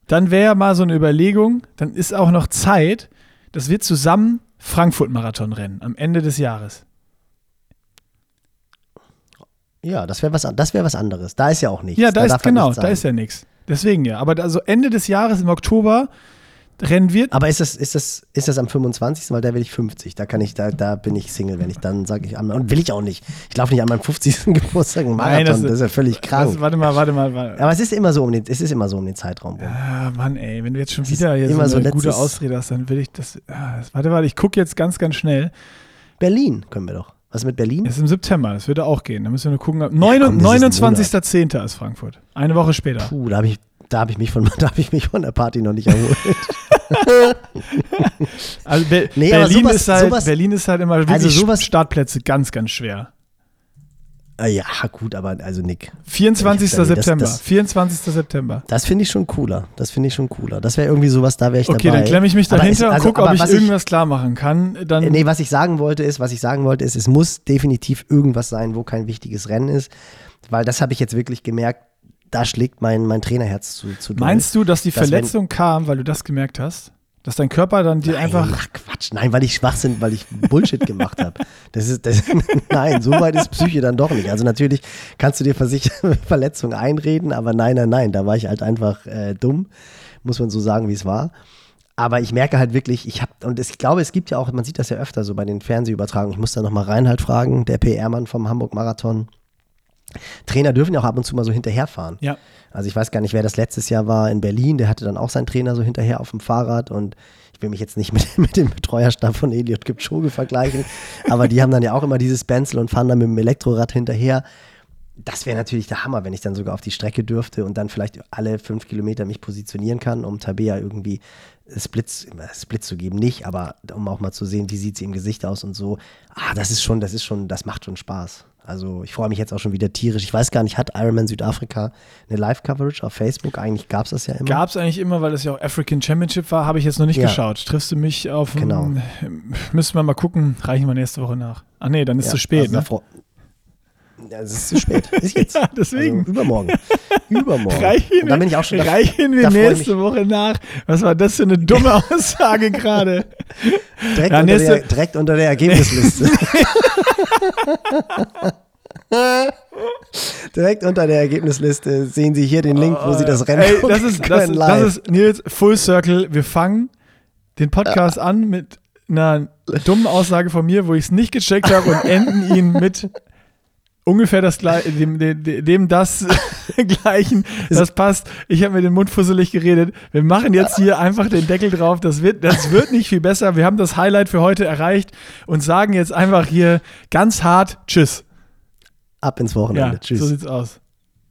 Dann wäre mal so eine Überlegung, dann ist auch noch Zeit, dass wir zusammen Frankfurt-Marathon rennen am Ende des Jahres. Ja, das wäre was, das wär was anderes. Da ist ja auch nichts. Ja, da, ist darf halt genau, da ist ja nichts. Deswegen ja. Aber also Ende des Jahres im Oktober rennen wir. Aber ist das, ist, das, ist das am 25. Weil da will ich 50. Da kann ich, da, da bin ich Single, wenn ich dann sage ich an. Und will ich auch nicht. Ich laufe nicht an meinem 50. Geburtstag einen Marathon. Nein, das- das, ist ja völlig krank. Was, warte mal, warte mal. Warte. Aber es ist immer so um den, es ist immer so um den Zeitraum. rum. Ah, Mann, ey, wenn du jetzt schon Das wieder hier so eine so gute Ausrede hast, dann will ich das. Ah, das warte, warte, ich gucke jetzt ganz, ganz schnell. Berlin können wir doch. Was ist mit Berlin? Es ist im September, das würde auch gehen. Da müssen wir nur gucken. komm, das ist ein 29.10. ist Frankfurt. Eine Woche später. Puh, da habe ich, da hab ich, mich von- da hab ich mich von der Party noch nicht erholt. Also Be Nee, Berlin, sowas- ist halt, sowas- Berlin ist halt immer Also sowas- Startplätze ganz, ganz schwer. Ah, ja, gut, aber also Nick. 24. Das- September. das- 24. September. Das finde ich schon cooler. Das finde ich schon cooler. Das wäre irgendwie sowas, da wäre ich Okay, dabei. dann klemme ich mich dahinter es- also- und gucke, ob ich was irgendwas klar machen kann. Dann Nee, was ich sagen wollte ist, was ich sagen wollte ist, es muss definitiv irgendwas sein, wo kein wichtiges Rennen ist, weil das habe ich jetzt wirklich gemerkt, da schlägt mein, mein Trainerherz zu, zu. Meinst du, dass die dass wenn- Verletzung kam, weil du das gemerkt hast? Dass dein Körper dann dir Nein, einfach. ach Quatsch, nein, weil ich Schwachsinn, weil ich Bullshit gemacht habe. Das ist, das, nein, so weit ist Psyche dann doch nicht. Also natürlich kannst du dir Verletzung einreden, aber nein, nein, nein, da war ich halt einfach äh, dumm, muss man so sagen, wie es war. Aber ich merke halt wirklich, ich habe, und ich glaube, es gibt ja auch, man sieht das ja öfter so bei den Fernsehübertragungen, ich muss da nochmal Reinhard fragen, der PR-Mann vom Hamburg-Marathon. Trainer dürfen ja auch ab und zu mal so hinterherfahren. Ja. Also ich weiß gar nicht, wer das letztes Jahr war in Berlin, der hatte dann auch seinen Trainer so hinterher auf dem Fahrrad und ich will mich jetzt nicht mit, mit dem Betreuerstab von Eliot Kipchoge vergleichen, aber die haben dann ja auch immer dieses Benzel und fahren dann mit dem Elektrorad hinterher. Das wäre natürlich der Hammer, wenn ich dann sogar auf die Strecke dürfte und dann vielleicht alle fünf Kilometer mich positionieren kann, um Tabea irgendwie Splits, Splits zu geben. Nicht, aber um auch mal zu sehen, wie sieht sie im Gesicht aus und so. Ah, das ist schon, das ist schon, das macht schon Spaß. Also ich freue mich jetzt auch schon wieder tierisch. Ich weiß gar nicht, hat Ironman Südafrika eine Live-Coverage auf Facebook? Eigentlich gab es das ja immer. Gab es eigentlich immer, weil es ja auch African Championship war, habe ich jetzt noch nicht Ja. geschaut. Triffst du mich auf Genau. Müssen wir mal gucken, reichen wir nächste Woche nach. Ach nee, dann ist Ja, zu spät, also ne? Es ist zu spät. Ist jetzt. Ja, deswegen. Also übermorgen. Übermorgen. Reichen, Und da bin ich auch schon. Da, reichen wir da nächste Woche nach. Was war das für eine dumme Aussage gerade? direkt, Ja, unter der, direkt unter der Ergebnisliste. direkt unter der Ergebnisliste sehen Sie hier den Link, wo Sie das Rennen Ey, das ist, das, können das live. ist Nils Full Circle. Wir fangen den Podcast an mit einer dummen Aussage von mir, wo ich es nicht gecheckt habe und enden ihn mit ungefähr das gleiche, dem, dem, dem das gleichen. Das passt. Ich habe mir den Mund fusselig geredet. Wir machen jetzt hier einfach den Deckel drauf. Das wird, das wird nicht viel besser. Wir haben das Highlight für heute erreicht und sagen jetzt einfach hier ganz hart Tschüss. Ab ins Wochenende. Ja, Tschüss. so sieht's aus.